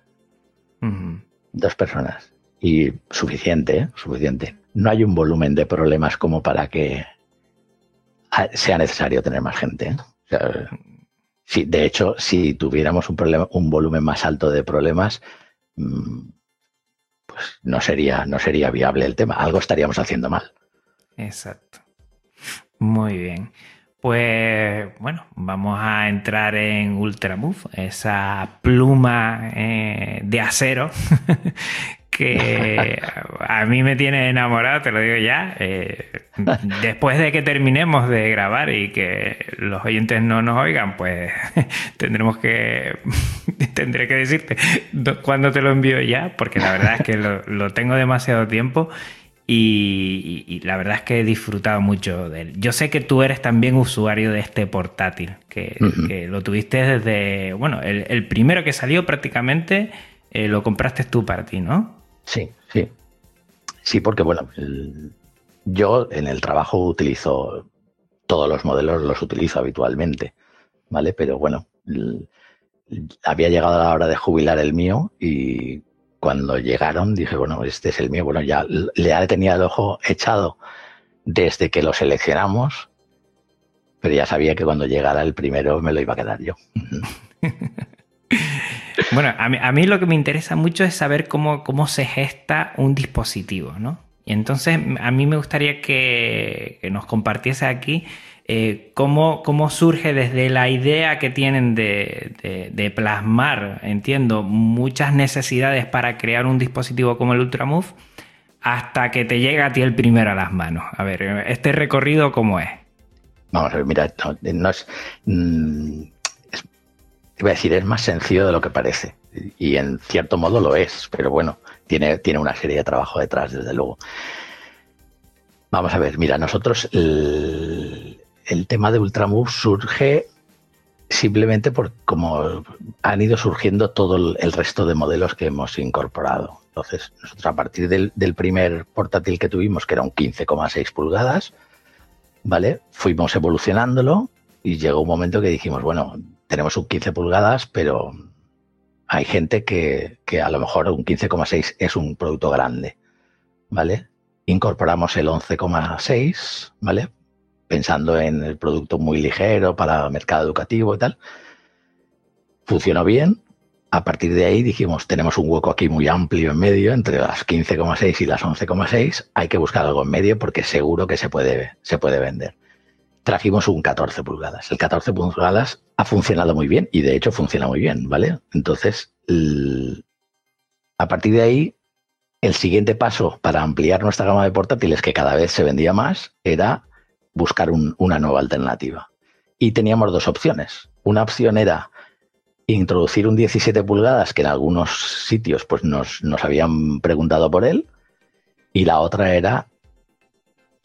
dos personas. Y suficiente, ¿eh? suficiente. No hay un volumen de problemas como para que sea necesario tener más gente. ¿eh? De hecho, si tuviéramos un, problema, un volumen más alto de problemas, mm, pues no sería, no sería viable el tema. Algo estaríamos haciendo mal. Exacto. Muy bien. Pues bueno, vamos a entrar en Ultramove, esa pluma eh, de acero [LAUGHS] que a mí me tiene enamorado, te lo digo ya. Eh, después de que terminemos de grabar y que los oyentes no nos oigan, pues [LAUGHS] tendremos que [LAUGHS] tendré que decirte cuándo te lo envío ya, porque la verdad es que lo, tengo demasiado tiempo. Y, la verdad es que he disfrutado mucho de él. Yo sé que tú eres también usuario de este portátil, que, lo tuviste desde, bueno, el, primero que salió prácticamente eh, lo compraste tú para ti, ¿no? Sí, sí. Sí, porque bueno, yo en el trabajo utilizo todos los modelos, los utilizo habitualmente, ¿vale? Pero bueno, había llegado la hora de jubilar el mío y cuando llegaron dije, bueno, este es el mío. Bueno, ya le tenía el ojo echado desde que lo seleccionamos, pero ya sabía que cuando llegara el primero me lo iba a quedar yo. [LAUGHS] Bueno, a mí, lo que me interesa mucho es saber cómo, se gesta un dispositivo, ¿no? Y entonces a mí me gustaría que, nos compartiese aquí eh, cómo, surge desde la idea que tienen de, plasmar, entiendo, muchas necesidades para crear un dispositivo como el Ultramove, hasta que te llega a ti el primero a las manos. A ver, este recorrido, ¿cómo es? Vamos a ver, mira, no, es... Iba a decir, es más sencillo de lo que parece. Y en cierto modo lo es, pero bueno, tiene, tiene una serie de trabajo detrás, desde luego. Vamos a ver, mira, nosotros el, tema de Ultramove surge simplemente por como han ido surgiendo todo el, resto de modelos que hemos incorporado. Entonces, nosotros a partir del, del primer portátil que tuvimos, que era un 15,6 pulgadas, ¿vale? Fuimos evolucionándolo y llegó un momento que dijimos, bueno, tenemos un 15 pulgadas, pero hay gente que, a lo mejor un 15,6 es un producto grande, ¿vale? Incorporamos el 11,6, ¿vale? Pensando en el producto muy ligero para mercado educativo y tal. Funcionó bien. A partir de ahí dijimos, tenemos un hueco aquí muy amplio en medio, entre las 15,6 y las 11,6. Hay que buscar algo en medio porque seguro que se puede, se puede vender trajimos un 14 pulgadas. El 14 pulgadas ha funcionado muy bien y de hecho funciona muy bien, ¿vale? Entonces, a partir de ahí, el siguiente paso para ampliar nuestra gama de portátiles, que cada vez se vendía más, era buscar una nueva alternativa. Y teníamos dos opciones. Una opción era introducir un 17 pulgadas, que en algunos sitios pues, nos, habían preguntado por él, y la otra era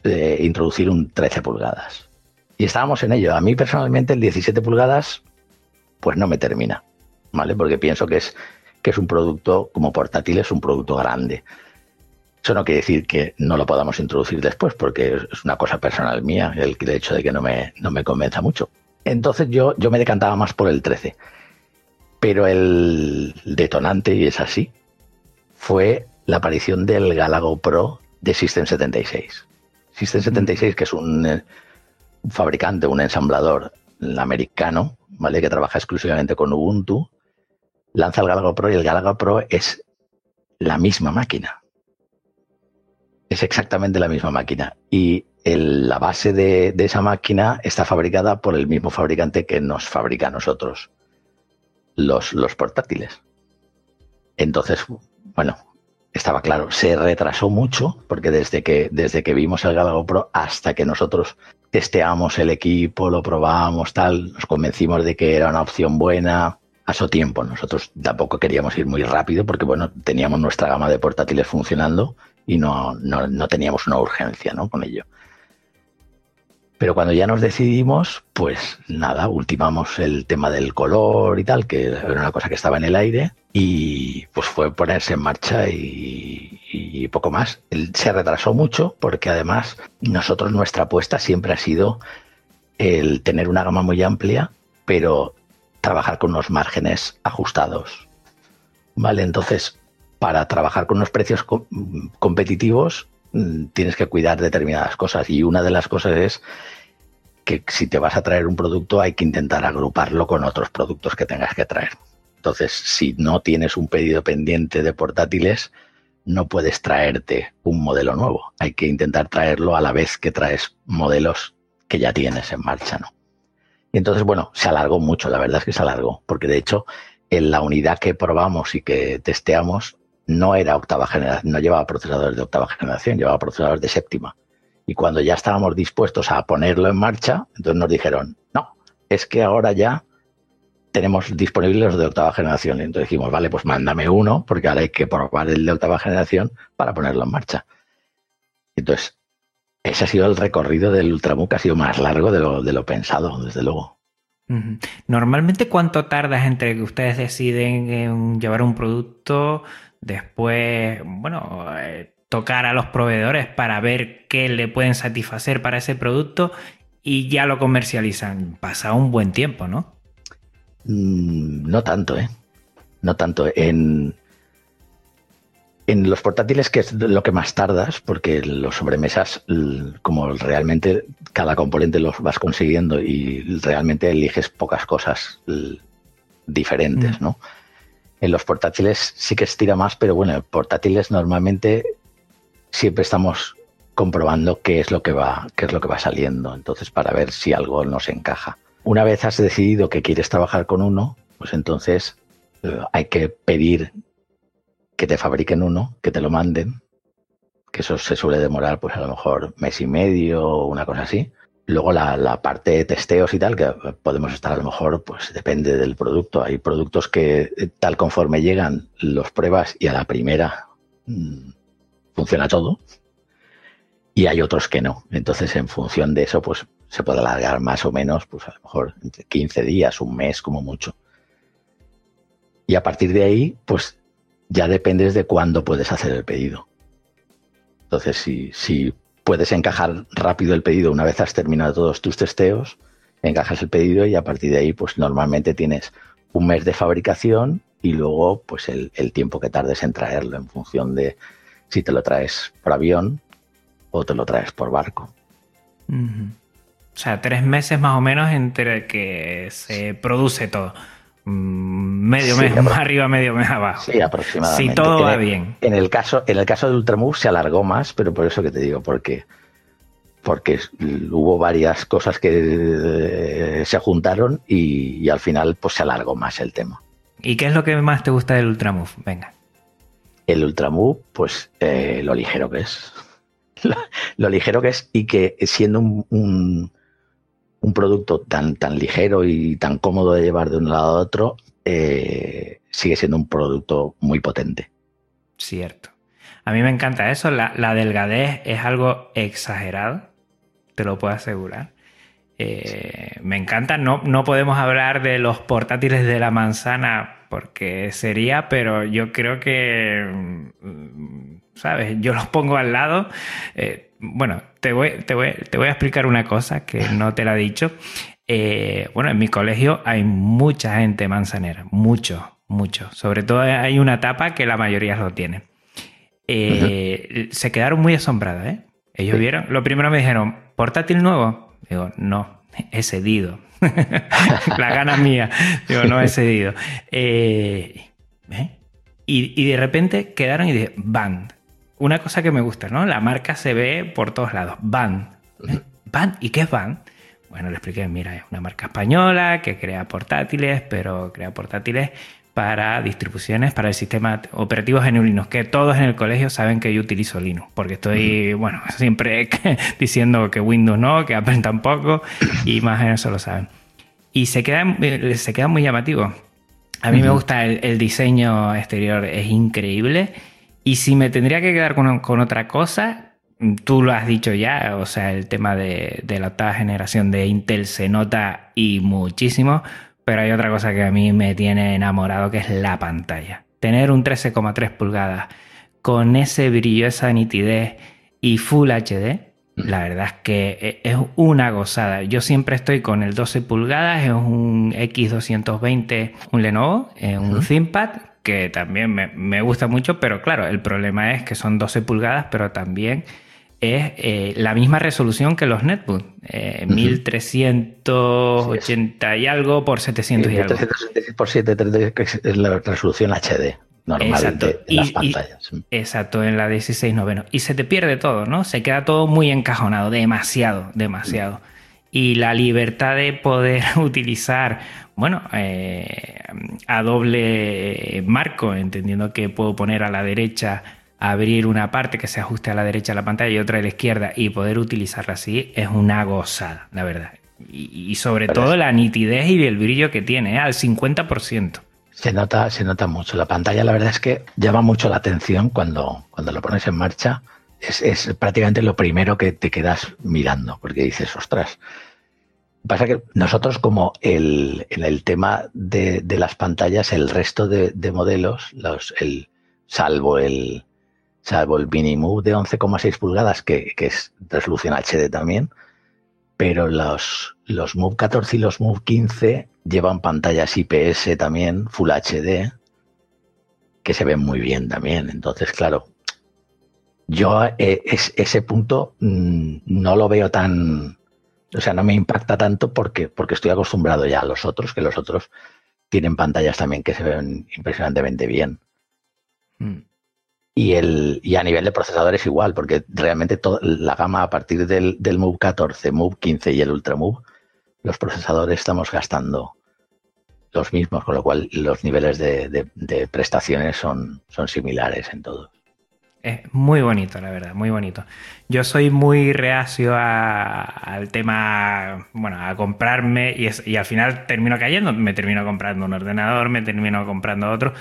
eh, introducir un 13 pulgadas. Y estábamos en ello. A mí personalmente el 17 pulgadas, pues no me termina, ¿vale? Porque pienso que es, que es un producto, como portátil, es un producto grande. Eso no quiere decir que no lo podamos introducir después, porque es una cosa personal mía, el, hecho de que no me, no me convenza mucho. Entonces yo, yo me decantaba más por el 13. Pero el detonante, y es así, fue la aparición del Galago Pro de System 76. System 76, que es un, un fabricante, un ensamblador americano, ¿vale? Que trabaja exclusivamente con Ubuntu, lanza el Galago Pro y el Galago Pro es la misma máquina. Es exactamente la misma máquina. Y la base de, esa máquina está fabricada por el mismo fabricante que nos fabrica a nosotros los, los portátiles. Entonces, bueno, estaba claro, se retrasó mucho, porque desde que, desde que vimos el Galago Pro hasta que nosotros testeamos el equipo, lo probamos, tal, nos convencimos de que era una opción buena. A su tiempo, nosotros tampoco queríamos ir muy rápido porque, bueno, teníamos nuestra gama de portátiles funcionando y no, no, no teníamos una urgencia ¿no? con ello. Pero cuando ya nos decidimos, pues nada, ultimamos el tema del color y tal, que era una cosa que estaba en el aire, y pues fue ponerse en marcha y, poco más. se retrasó mucho porque además nosotros nuestra apuesta siempre ha sido el tener una gama muy amplia, pero trabajar con unos márgenes ajustados. Vale, entonces, para trabajar con unos precios competitivos, tienes que cuidar determinadas cosas y una de las cosas es que si te vas a traer un producto hay que intentar agruparlo con otros productos que tengas que traer. Entonces, si no tienes un pedido pendiente de portátiles, no puedes traerte un modelo nuevo. Hay que intentar traerlo a la vez que traes modelos que ya tienes en marcha, ¿no? Y entonces, bueno, se alargó mucho, la verdad es que se alargó, porque de hecho en la unidad que probamos y que testeamos no era octava generación, no llevaba procesadores de octava generación, llevaba procesadores de séptima. Y cuando ya estábamos dispuestos a ponerlo en marcha, entonces nos dijeron, no, es que ahora ya tenemos disponibles los de octava generación. Y entonces dijimos, vale, pues mándame uno, porque ahora hay que probar el de octava generación para ponerlo en marcha. Entonces, ese ha sido el recorrido del Ultrabook, ha sido más largo de lo, de lo pensado, desde luego. Normalmente, ¿cuánto tardas entre que ustedes deciden llevar un producto, después, bueno, eh, tocar a los proveedores para ver qué le pueden satisfacer para ese producto y ya lo comercializan? Pasa un buen tiempo, ¿no? Mm, no tanto, ¿eh? No tanto. En, en los portátiles, que es lo que más tardas, porque los sobremesas, como realmente cada componente los vas consiguiendo y realmente eliges pocas cosas diferentes, mm. ¿no? En los portátiles sí que estira más, pero bueno, en portátiles normalmente siempre estamos comprobando qué es lo que va, qué es lo que va saliendo. Entonces, para ver si algo nos encaja. Una vez has decidido que quieres trabajar con uno, pues entonces eh, hay que pedir que te fabriquen uno, que te lo manden, que eso se suele demorar pues a lo mejor mes y medio o una cosa así. Luego la, parte de testeos y tal, que podemos estar a lo mejor, pues depende del producto. Hay productos que eh, tal conforme llegan, los pruebas y a la primera mm, funciona todo. Y hay otros que no. Entonces, en función de eso, pues se puede alargar más o menos, pues a lo mejor entre 15 días, un mes como mucho. Y a partir de ahí, pues ya dependes de cuándo puedes hacer el pedido. Entonces, si, si puedes encajar rápido el pedido una vez has terminado todos tus testeos, encajas el pedido y a partir de ahí, pues normalmente tienes un mes de fabricación y luego, pues el, tiempo que tardes en traerlo en función de si te lo traes por avión o te lo traes por barco. O sea, tres meses más o menos entre que se produce todo. Mm, medio mes [LAUGHS] más arriba, medio mes abajo. Sí, aproximadamente. Si todo va bien. En el caso, en el caso de Ultramove se alargó más, pero por eso que te digo, porque porque hubo varias cosas que eh, se juntaron y, al final pues se alargó más el tema. ¿Y qué es lo que más te gusta del Ultramove? Venga. El Ultramove, pues eh, lo ligero que es. [LAUGHS] Lo, ligero que es y que siendo un, un producto tan, tan ligero y tan cómodo de llevar de un lado a otro, eh, sigue siendo un producto muy potente. Cierto. A mí me encanta eso. La, delgadez es algo exagerado, te lo puedo asegurar. Eh, me encanta. No, no podemos hablar de los portátiles de la manzana porque sería, pero yo creo que, mm, ¿sabes? Yo los pongo al lado. Eh, bueno, te voy, te, voy, te voy, a explicar una cosa que no te la he dicho. Eh, bueno, en mi colegio hay mucha gente manzanera, mucho, mucho. Sobre todo hay una etapa que la mayoría lo tiene. Eh, se quedaron muy asombrados, ¿eh? Ellos vieron, lo primero me dijeron, ¿portátil nuevo? Digo, no, he cedido. [LAUGHS] la gana mía. Digo, no he cedido. Eh, y, y, de repente quedaron y dije, band una cosa que me gusta, ¿no? La marca se ve por todos lados. Van. Van. ¿Y qué es Van? Bueno, le expliqué, mira, es una marca española que crea portátiles, pero crea portátiles para distribuciones, para el sistema operativo GNU Linux, que todos en el colegio saben que yo utilizo Linux, porque estoy, bueno, [LAUGHS] siempre [LAUGHS] diciendo que Windows no, que Apple tampoco, y [COUGHS] más menos eso lo saben. Y se queda, se queda muy llamativo. A mí me gusta el, el diseño exterior, es increíble y si me tendría que quedar con, otra cosa, tú lo has dicho ya, o sea, el tema de, la octava generación de Intel se nota y muchísimo, pero hay otra cosa que a mí me tiene enamorado, que es la pantalla. Tener un 13,3 pulgadas con ese brillo, esa nitidez y Full HD, la verdad es que e, es una gozada. Yo siempre estoy con el 12 pulgadas, es un X220, un Lenovo, un ThinkPad que también me, gusta mucho, pero claro, el problema es que son 12 pulgadas, pero también es eh, la misma resolución que los netbooks, 1380 eh, y algo por 700 y algo. por 730 es la resolución HD normal de, las pantallas. exacto, en la 16 noveno. Y se te pierde todo, ¿no? Se queda todo muy encajonado, demasiado, demasiado. Y la libertad de poder [LAUGHS] utilizar, bueno, eh, a doble marco, entendiendo que puedo poner a la derecha, abrir una parte que se ajuste a la derecha de la pantalla y otra a la izquierda y poder utilizarla así, es una gozada, la verdad. Y, sobre todo la nitidez y el brillo que tiene, ¿eh? al 50%. Se nota, se nota mucho. La pantalla, la verdad es que llama mucho la atención cuando, cuando lo pones en marcha es, prácticamente lo primero que te quedas mirando, porque dices, ostras. Pasa que nosotros, como el, en el tema de, las pantallas, el resto de, modelos, los, el, salvo el salvo el Minimove de 11,6 pulgadas, que, es resolución HD también, pero los, los Move 14 y los Move 15 llevan pantallas IPS también, Full HD, que se ven muy bien también. Entonces, claro, yo eh, ese punto mm, no lo veo tan, o sea, no me impacta tanto porque, porque estoy acostumbrado ya a los otros, que los otros tienen pantallas también que se ven impresionantemente bien. Mm. Y, el, y a nivel de procesadores igual, porque realmente toda la gama a partir del, del Move 14, Move 15 y el Ultra Move, los procesadores estamos gastando los mismos, con lo cual los niveles de, prestaciones son, son similares en todos. Es muy bonito, la verdad, muy bonito. Yo soy muy reacio al tema, bueno, a comprarme y, y, al final termino cayendo, me termino comprando un ordenador, me termino comprando otro,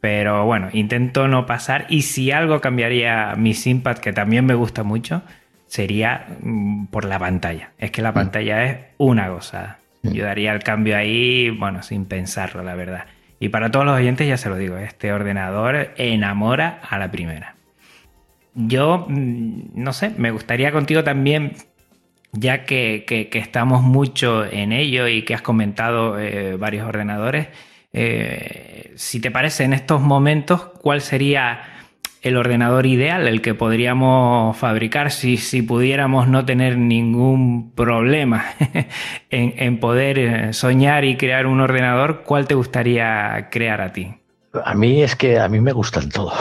pero bueno, intento no pasar y si algo cambiaría mi Simpad, que también me gusta mucho, sería mm, por la pantalla. Es que la mm. pantalla es una gozada. Mm. Yo daría el cambio ahí, bueno, sin pensarlo, la verdad. Y para todos los oyentes ya se lo digo, este ordenador enamora a la primera. Yo, mm, no sé, me gustaría contigo también, ya que, estamos mucho en ello y que has comentado eh, varios ordenadores, eh, si te parece en estos momentos, ¿cuál sería el ordenador ideal, el que podríamos fabricar si, pudiéramos no tener ningún problema [LAUGHS] en, en poder eh, soñar y crear un ordenador? ¿Cuál te gustaría crear a ti? A mí es que a mí me gustan todos. [LAUGHS]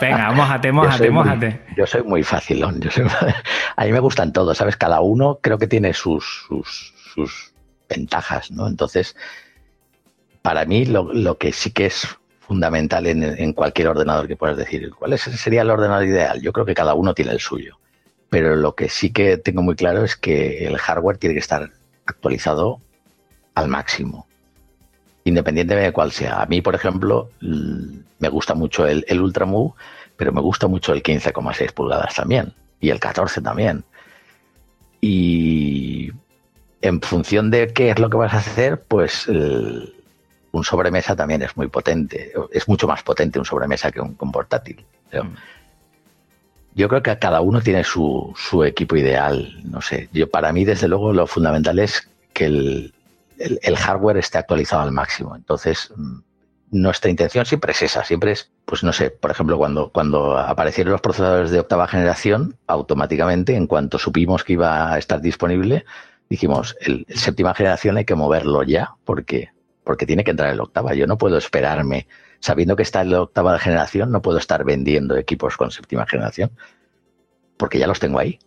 Venga, mójate, mójate, mójate. Yo soy muy facilón. Yo a mí me gustan todos, ¿sabes? Cada uno creo que tiene sus, sus, ventajas, ¿no? Entonces, para mí lo, que sí que es fundamental en, cualquier ordenador que puedas decir, ¿cuál sería el ordenador ideal? Yo creo que cada uno tiene el suyo. Pero lo que sí que tengo muy claro es que el hardware tiene que estar actualizado al máximo independientemente de cuál sea. A mí, por ejemplo, me gusta mucho el, el Ultramove, pero me gusta mucho el 15,6 pulgadas también, y el 14 también. Y en función de qué es lo que vas a hacer, pues un sobremesa también es muy potente, es mucho más potente un sobremesa que un, portátil. Mm. Yo creo que cada uno tiene su, su equipo ideal, no sé. Yo para mí, desde luego, lo fundamental es que el, el, hardware esté actualizado al máximo. Entonces, mm, nuestra intención siempre es esa, siempre es, pues no sé, por ejemplo, cuando, cuando aparecieron los procesadores de octava generación, automáticamente, en cuanto supimos que iba a estar disponible, dijimos, el, séptima generación hay que moverlo ya, porque, porque tiene que entrar en octava. Yo no puedo esperarme, sabiendo que está en la octava generación, no puedo estar vendiendo equipos con séptima generación, porque ya los tengo ahí.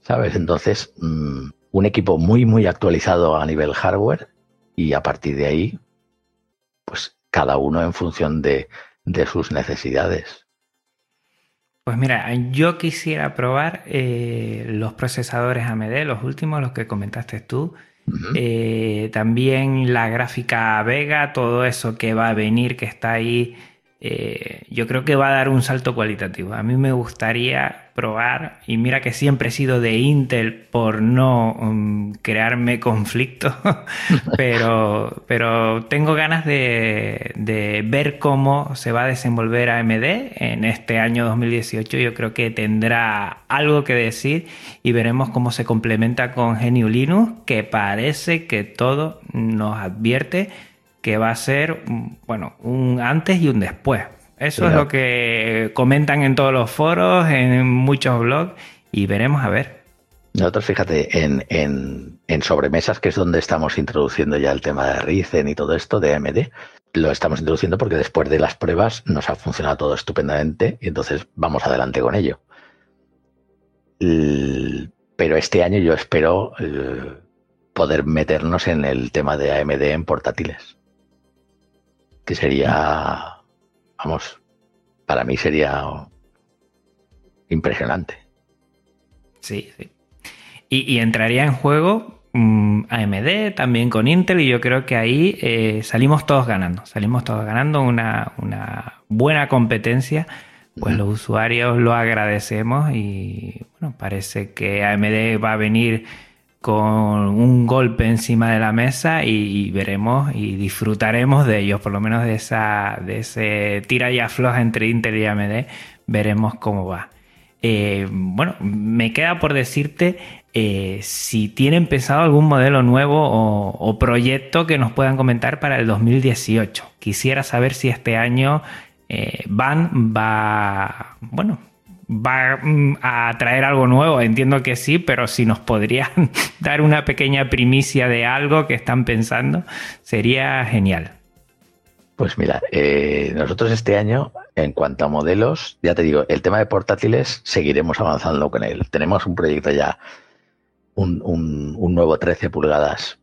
¿Sabes? Entonces, mm, un equipo muy, muy actualizado a nivel hardware y a partir de ahí, pues cada uno en función de, sus necesidades. Pues mira, yo quisiera probar eh, los procesadores AMD, los últimos, los que comentaste tú. Eh, también la gráfica Vega, todo eso que va a venir, que está ahí, eh, yo creo que va a dar un salto cualitativo. A mí me gustaría probar, y mira que siempre he sido de Intel por no um, crearme conflicto, [LAUGHS] pero, pero tengo ganas de, de, ver cómo se va a desenvolver AMD en este año 2018. Yo creo que tendrá algo que decir y veremos cómo se complementa con GNU Linux, que parece que todo nos advierte que va a ser, bueno, un antes y un después eso es lo que comentan en todos los foros, en muchos blogs, y veremos a ver. Nosotros, fíjate, en, en, sobremesas, que es donde estamos introduciendo ya el tema de Ryzen y todo esto de AMD, lo estamos introduciendo porque después de las pruebas nos ha funcionado todo estupendamente y entonces vamos adelante con ello. pero este año yo espero eh, poder meternos en el tema de AMD en portátiles. Que sería, vamos, para mí sería impresionante. Sí, sí. Y, entraría en juego mm, AMD también con Intel y yo creo que ahí eh, salimos todos ganando, salimos todos ganando una, una buena competencia, pues los usuarios lo agradecemos y bueno, parece que AMD va a venir con un golpe encima de la mesa y, veremos y disfrutaremos de ellos, por lo menos de esa de ese tira y afloja entre Intel y AMD, veremos cómo va. Eh, bueno, me queda por decirte eh, si tienen pensado algún modelo nuevo o, proyecto que nos puedan comentar para el 2018. Quisiera saber si este año eh, Van va, bueno, va mm, a traer algo nuevo. Entiendo que sí, pero si nos podrían [LAUGHS] dar una pequeña primicia de algo que están pensando, sería genial. Pues mira, eh, nosotros este año, en cuanto a modelos, ya te digo, el tema de portátiles seguiremos avanzando con él. Tenemos un proyecto ya, un, nuevo 13 pulgadas,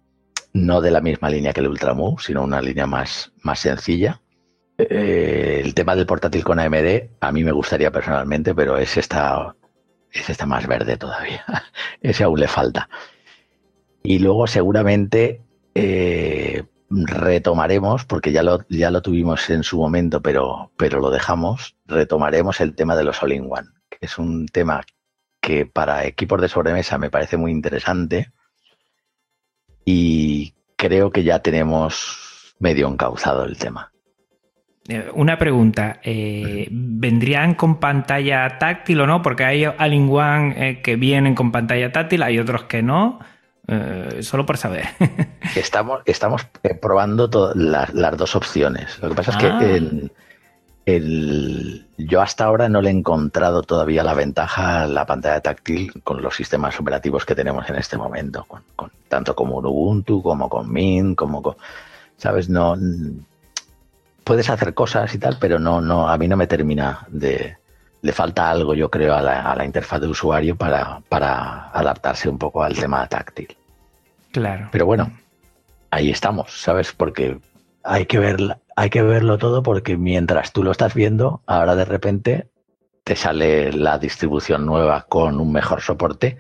no de la misma línea que el Ultramu, sino una línea más, más sencilla. Eh, el tema del portátil con AMD, a mí me gustaría personalmente, pero ese está, ese está más verde todavía. [LAUGHS] ese aún le falta. Y luego seguramente eh, retomaremos, porque ya lo, ya lo tuvimos en su momento, pero, pero lo dejamos, retomaremos el tema de los all-in-one, que es un tema que para equipos de sobremesa me parece muy interesante y creo que ya tenemos medio encauzado el tema. Eh, una pregunta, eh, ¿vendrían con pantalla táctil o no? Porque hay all-in-one eh, que vienen con pantalla táctil, hay otros que no. Eh, solo por saber. [LAUGHS] estamos, estamos probando las, dos opciones. Lo que pasa es que ah. el, yo hasta ahora no le he encontrado todavía la ventaja a la pantalla táctil con los sistemas operativos que tenemos en este momento, con, tanto como Ubuntu, como con Mint, como con, ¿sabes? No puedes hacer cosas y tal, pero no, no, a mí no me termina de, le falta algo, yo creo, a la, interfaz de usuario para, para, adaptarse un poco al tema táctil. Claro. Pero bueno, ahí estamos, ¿sabes? Porque hay que, ver, hay que verlo todo porque mientras tú lo estás viendo, ahora de repente te sale la distribución nueva con un mejor soporte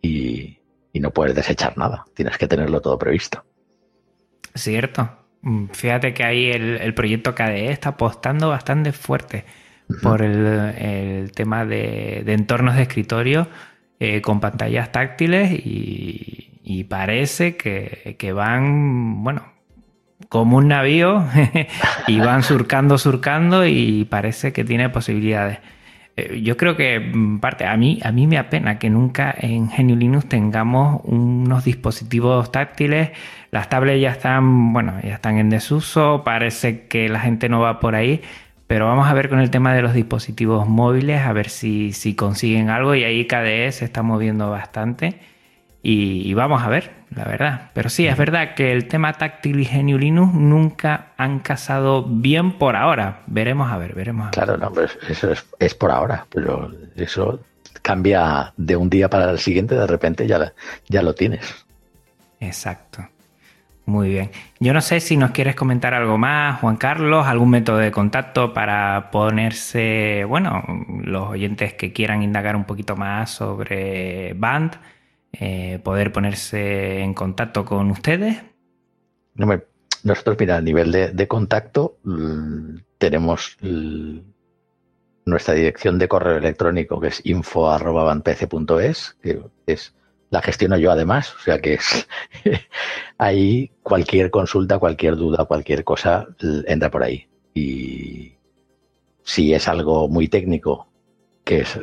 y, no puedes desechar nada. Tienes que tenerlo todo previsto. Cierto. Mm, fíjate que ahí el, el proyecto KDE está apostando bastante fuerte por el, tema de, entornos de escritorio eh, con pantallas táctiles y, parece que, van, bueno, como un navío [LAUGHS] y van surcando, surcando y parece que tiene posibilidades. Eh, yo creo que mm, parte a mí a mí me apena que nunca en GNU Linux tengamos unos dispositivos táctiles. Las tablets ya están, bueno, ya están en desuso, parece que la gente no va por ahí pero vamos a ver con el tema de los dispositivos móviles, a ver si, consiguen algo. Y ahí KDE se está moviendo bastante. Y, vamos a ver, la verdad. Pero sí, es verdad que el tema táctil y GNU Linux nunca han casado bien por ahora. Veremos a ver, veremos a ver. Claro, no, pero eso es, por ahora. Pero eso cambia de un día para el siguiente, de repente ya, ya lo tienes. Exacto. Muy bien. Yo no sé si nos quieres comentar algo más, Juan Carlos, algún método de contacto para ponerse, bueno, los oyentes que quieran indagar un poquito más sobre Band, eh, poder ponerse en contacto con ustedes. nosotros, mira, a nivel de, contacto, mm, tenemos nuestra dirección de correo electrónico que es info.bandpc.es, que es la gestiono yo además, o sea que es, [LAUGHS] ahí cualquier consulta, cualquier duda, cualquier cosa entra por ahí. Y si es algo muy técnico que es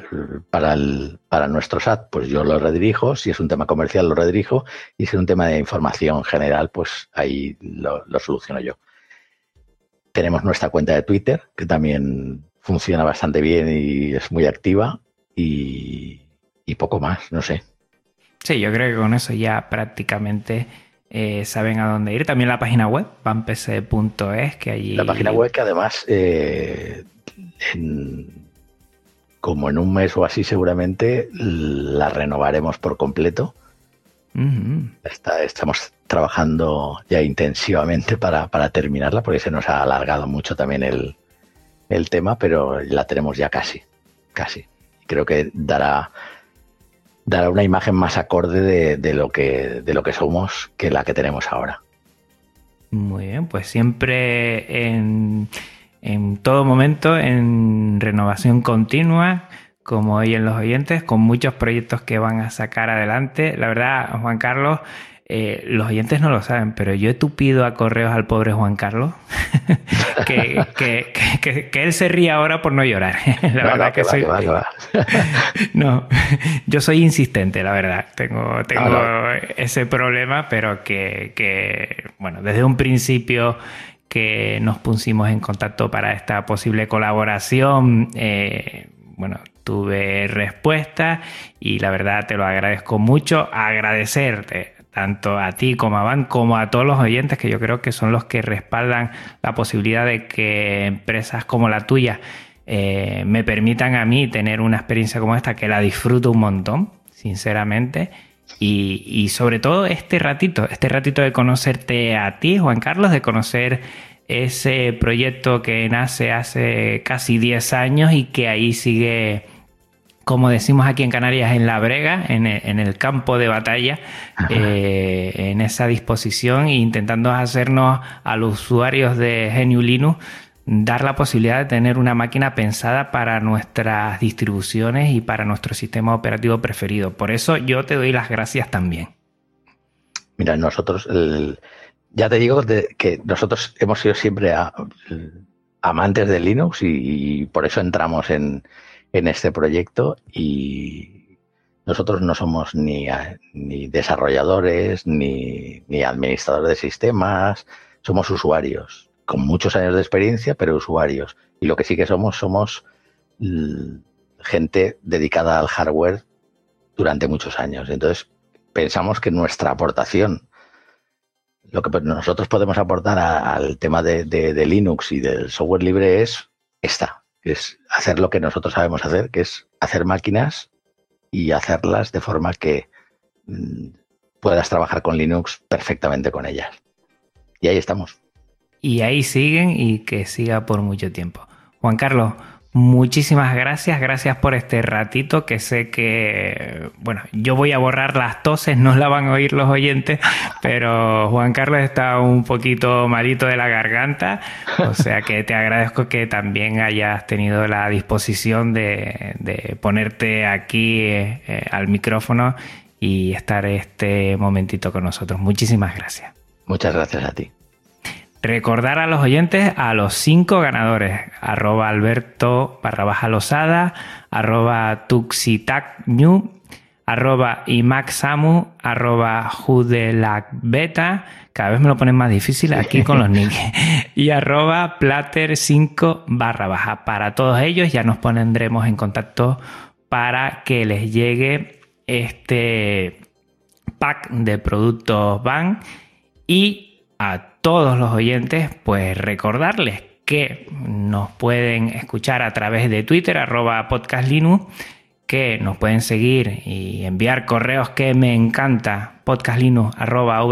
para, el, para nuestro SAT, pues yo lo redirijo. Si es un tema comercial, lo redirijo. Y si es un tema de información general, pues ahí lo, soluciono yo. Tenemos nuestra cuenta de Twitter, que también funciona bastante bien y es muy activa. y poco más, no sé. Sí, yo creo que con eso ya prácticamente eh, saben a dónde ir. También la página web, pampc.es, que allí... La página web que además, eh, como en un mes o así seguramente la renovaremos por completo. estamos trabajando ya intensivamente para, terminarla porque se nos ha alargado mucho también el, el tema, pero la tenemos ya casi, casi. Creo que dará dará una imagen más acorde de, lo que, de lo que somos que la que tenemos ahora. Muy bien, pues siempre en, en todo momento en renovación continua, como hoy en los oyentes, con muchos proyectos que van a sacar adelante. La verdad, Juan Carlos, eh, los oyentes no lo saben, pero yo he tupido a correos al pobre Juan Carlos [LAUGHS] que, él se ríe ahora por no llorar. [LAUGHS] La verdad que, soy. [LAUGHS] no, yo soy insistente, la verdad. Tengo, tengo ese problema, pero que, bueno, desde un principio que nos pusimos en contacto para esta posible colaboración, eh, bueno, tuve respuesta y la verdad te lo agradezco mucho. Agradecerte tanto a ti como a Van, como a todos los oyentes, que yo creo que son los que respaldan la posibilidad de que empresas como la tuya eh, me permitan a mí tener una experiencia como esta, que la disfruto un montón, sinceramente. Y, sobre todo este ratito, este ratito de conocerte a ti, Juan Carlos, de conocer ese proyecto que nace hace casi 10 años y que ahí sigue como decimos aquí en Canarias, en la brega, en el, campo de batalla, eh, en esa disposición e intentando hacernos a los usuarios de GNU Linux dar la posibilidad de tener una máquina pensada para nuestras distribuciones y para nuestro sistema operativo preferido. Por eso yo te doy las gracias también. Mira, nosotros, ya te digo que nosotros hemos sido siempre amantes de Linux y por eso entramos en, este proyecto y nosotros no somos ni, desarrolladores ni administradores de sistemas, somos usuarios, con muchos años de experiencia, pero usuarios. Y lo que sí que somos, somos gente dedicada al hardware durante muchos años. Entonces, pensamos que nuestra aportación, lo que nosotros podemos aportar al tema de, de, Linux y del software libre es esta, es hacer lo que nosotros sabemos hacer, que es hacer máquinas y hacerlas de forma que mm, puedas trabajar con Linux perfectamente con ellas. Y ahí estamos. Y ahí siguen y que siga por mucho tiempo. Juan Carlos, Muchísimas gracias, gracias por este ratito que sé que, bueno, yo voy a borrar las toses, no la van a oír los oyentes, pero Juan Carlos está un poquito malito de la garganta, o sea que te agradezco que también hayas tenido la disposición de, ponerte aquí eh, al micrófono y estar este momentito con nosotros. Muchísimas gracias. Muchas gracias a ti. Recordar a los oyentes a los cinco ganadores, arroba alberto barra baja losada, arroba tuxitacnu, arroba imaxamu, arroba judelacbeta, cada vez me lo ponen más difícil aquí con los nicks, [LAUGHS] y arroba plater 5 barra baja. Para todos ellos ya nos pondremos en contacto para que les llegue este pack de productos van. Y a todos los oyentes, pues recordarles que nos pueden escuchar a través de Twitter, arroba podcastlinux, que nos pueden seguir y enviar correos que me encanta, podcastlinux, arroba.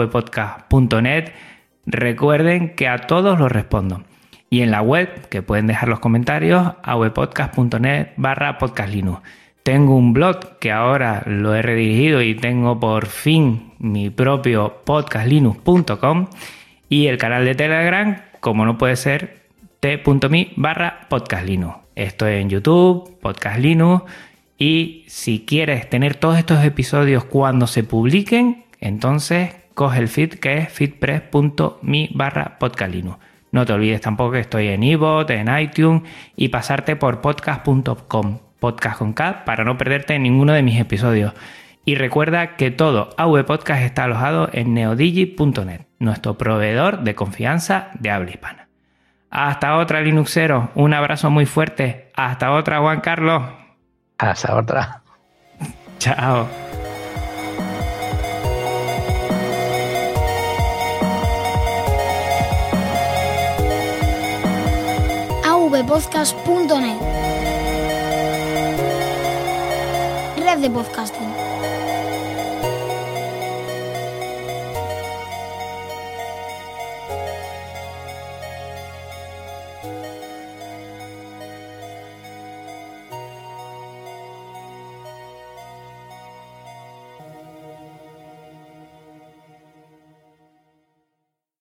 Recuerden que a todos los respondo. Y en la web, que pueden dejar los comentarios, avpodcast.net barra podcastlinux. Tengo un blog que ahora lo he redirigido y tengo por fin mi propio podcastlinux.com y el canal de Telegram, como no puede ser, t.me barra podcastlinux. Esto en YouTube, Podcast Linux. Y si quieres tener todos estos episodios cuando se publiquen, entonces coge el feed que es feedpress.me barra. No te olvides tampoco que estoy en iVoox, en iTunes y pasarte por podcast.com, podcast con para no perderte ninguno de mis episodios. Y recuerda que todo AV Podcast está alojado en neodigi.net, nuestro proveedor de confianza de habla hispana. Hasta otra, Linuxero. Un abrazo muy fuerte. Hasta otra, Juan Carlos. Hasta otra. [LAUGHS] Chao. avpodcast.net red de podcasting.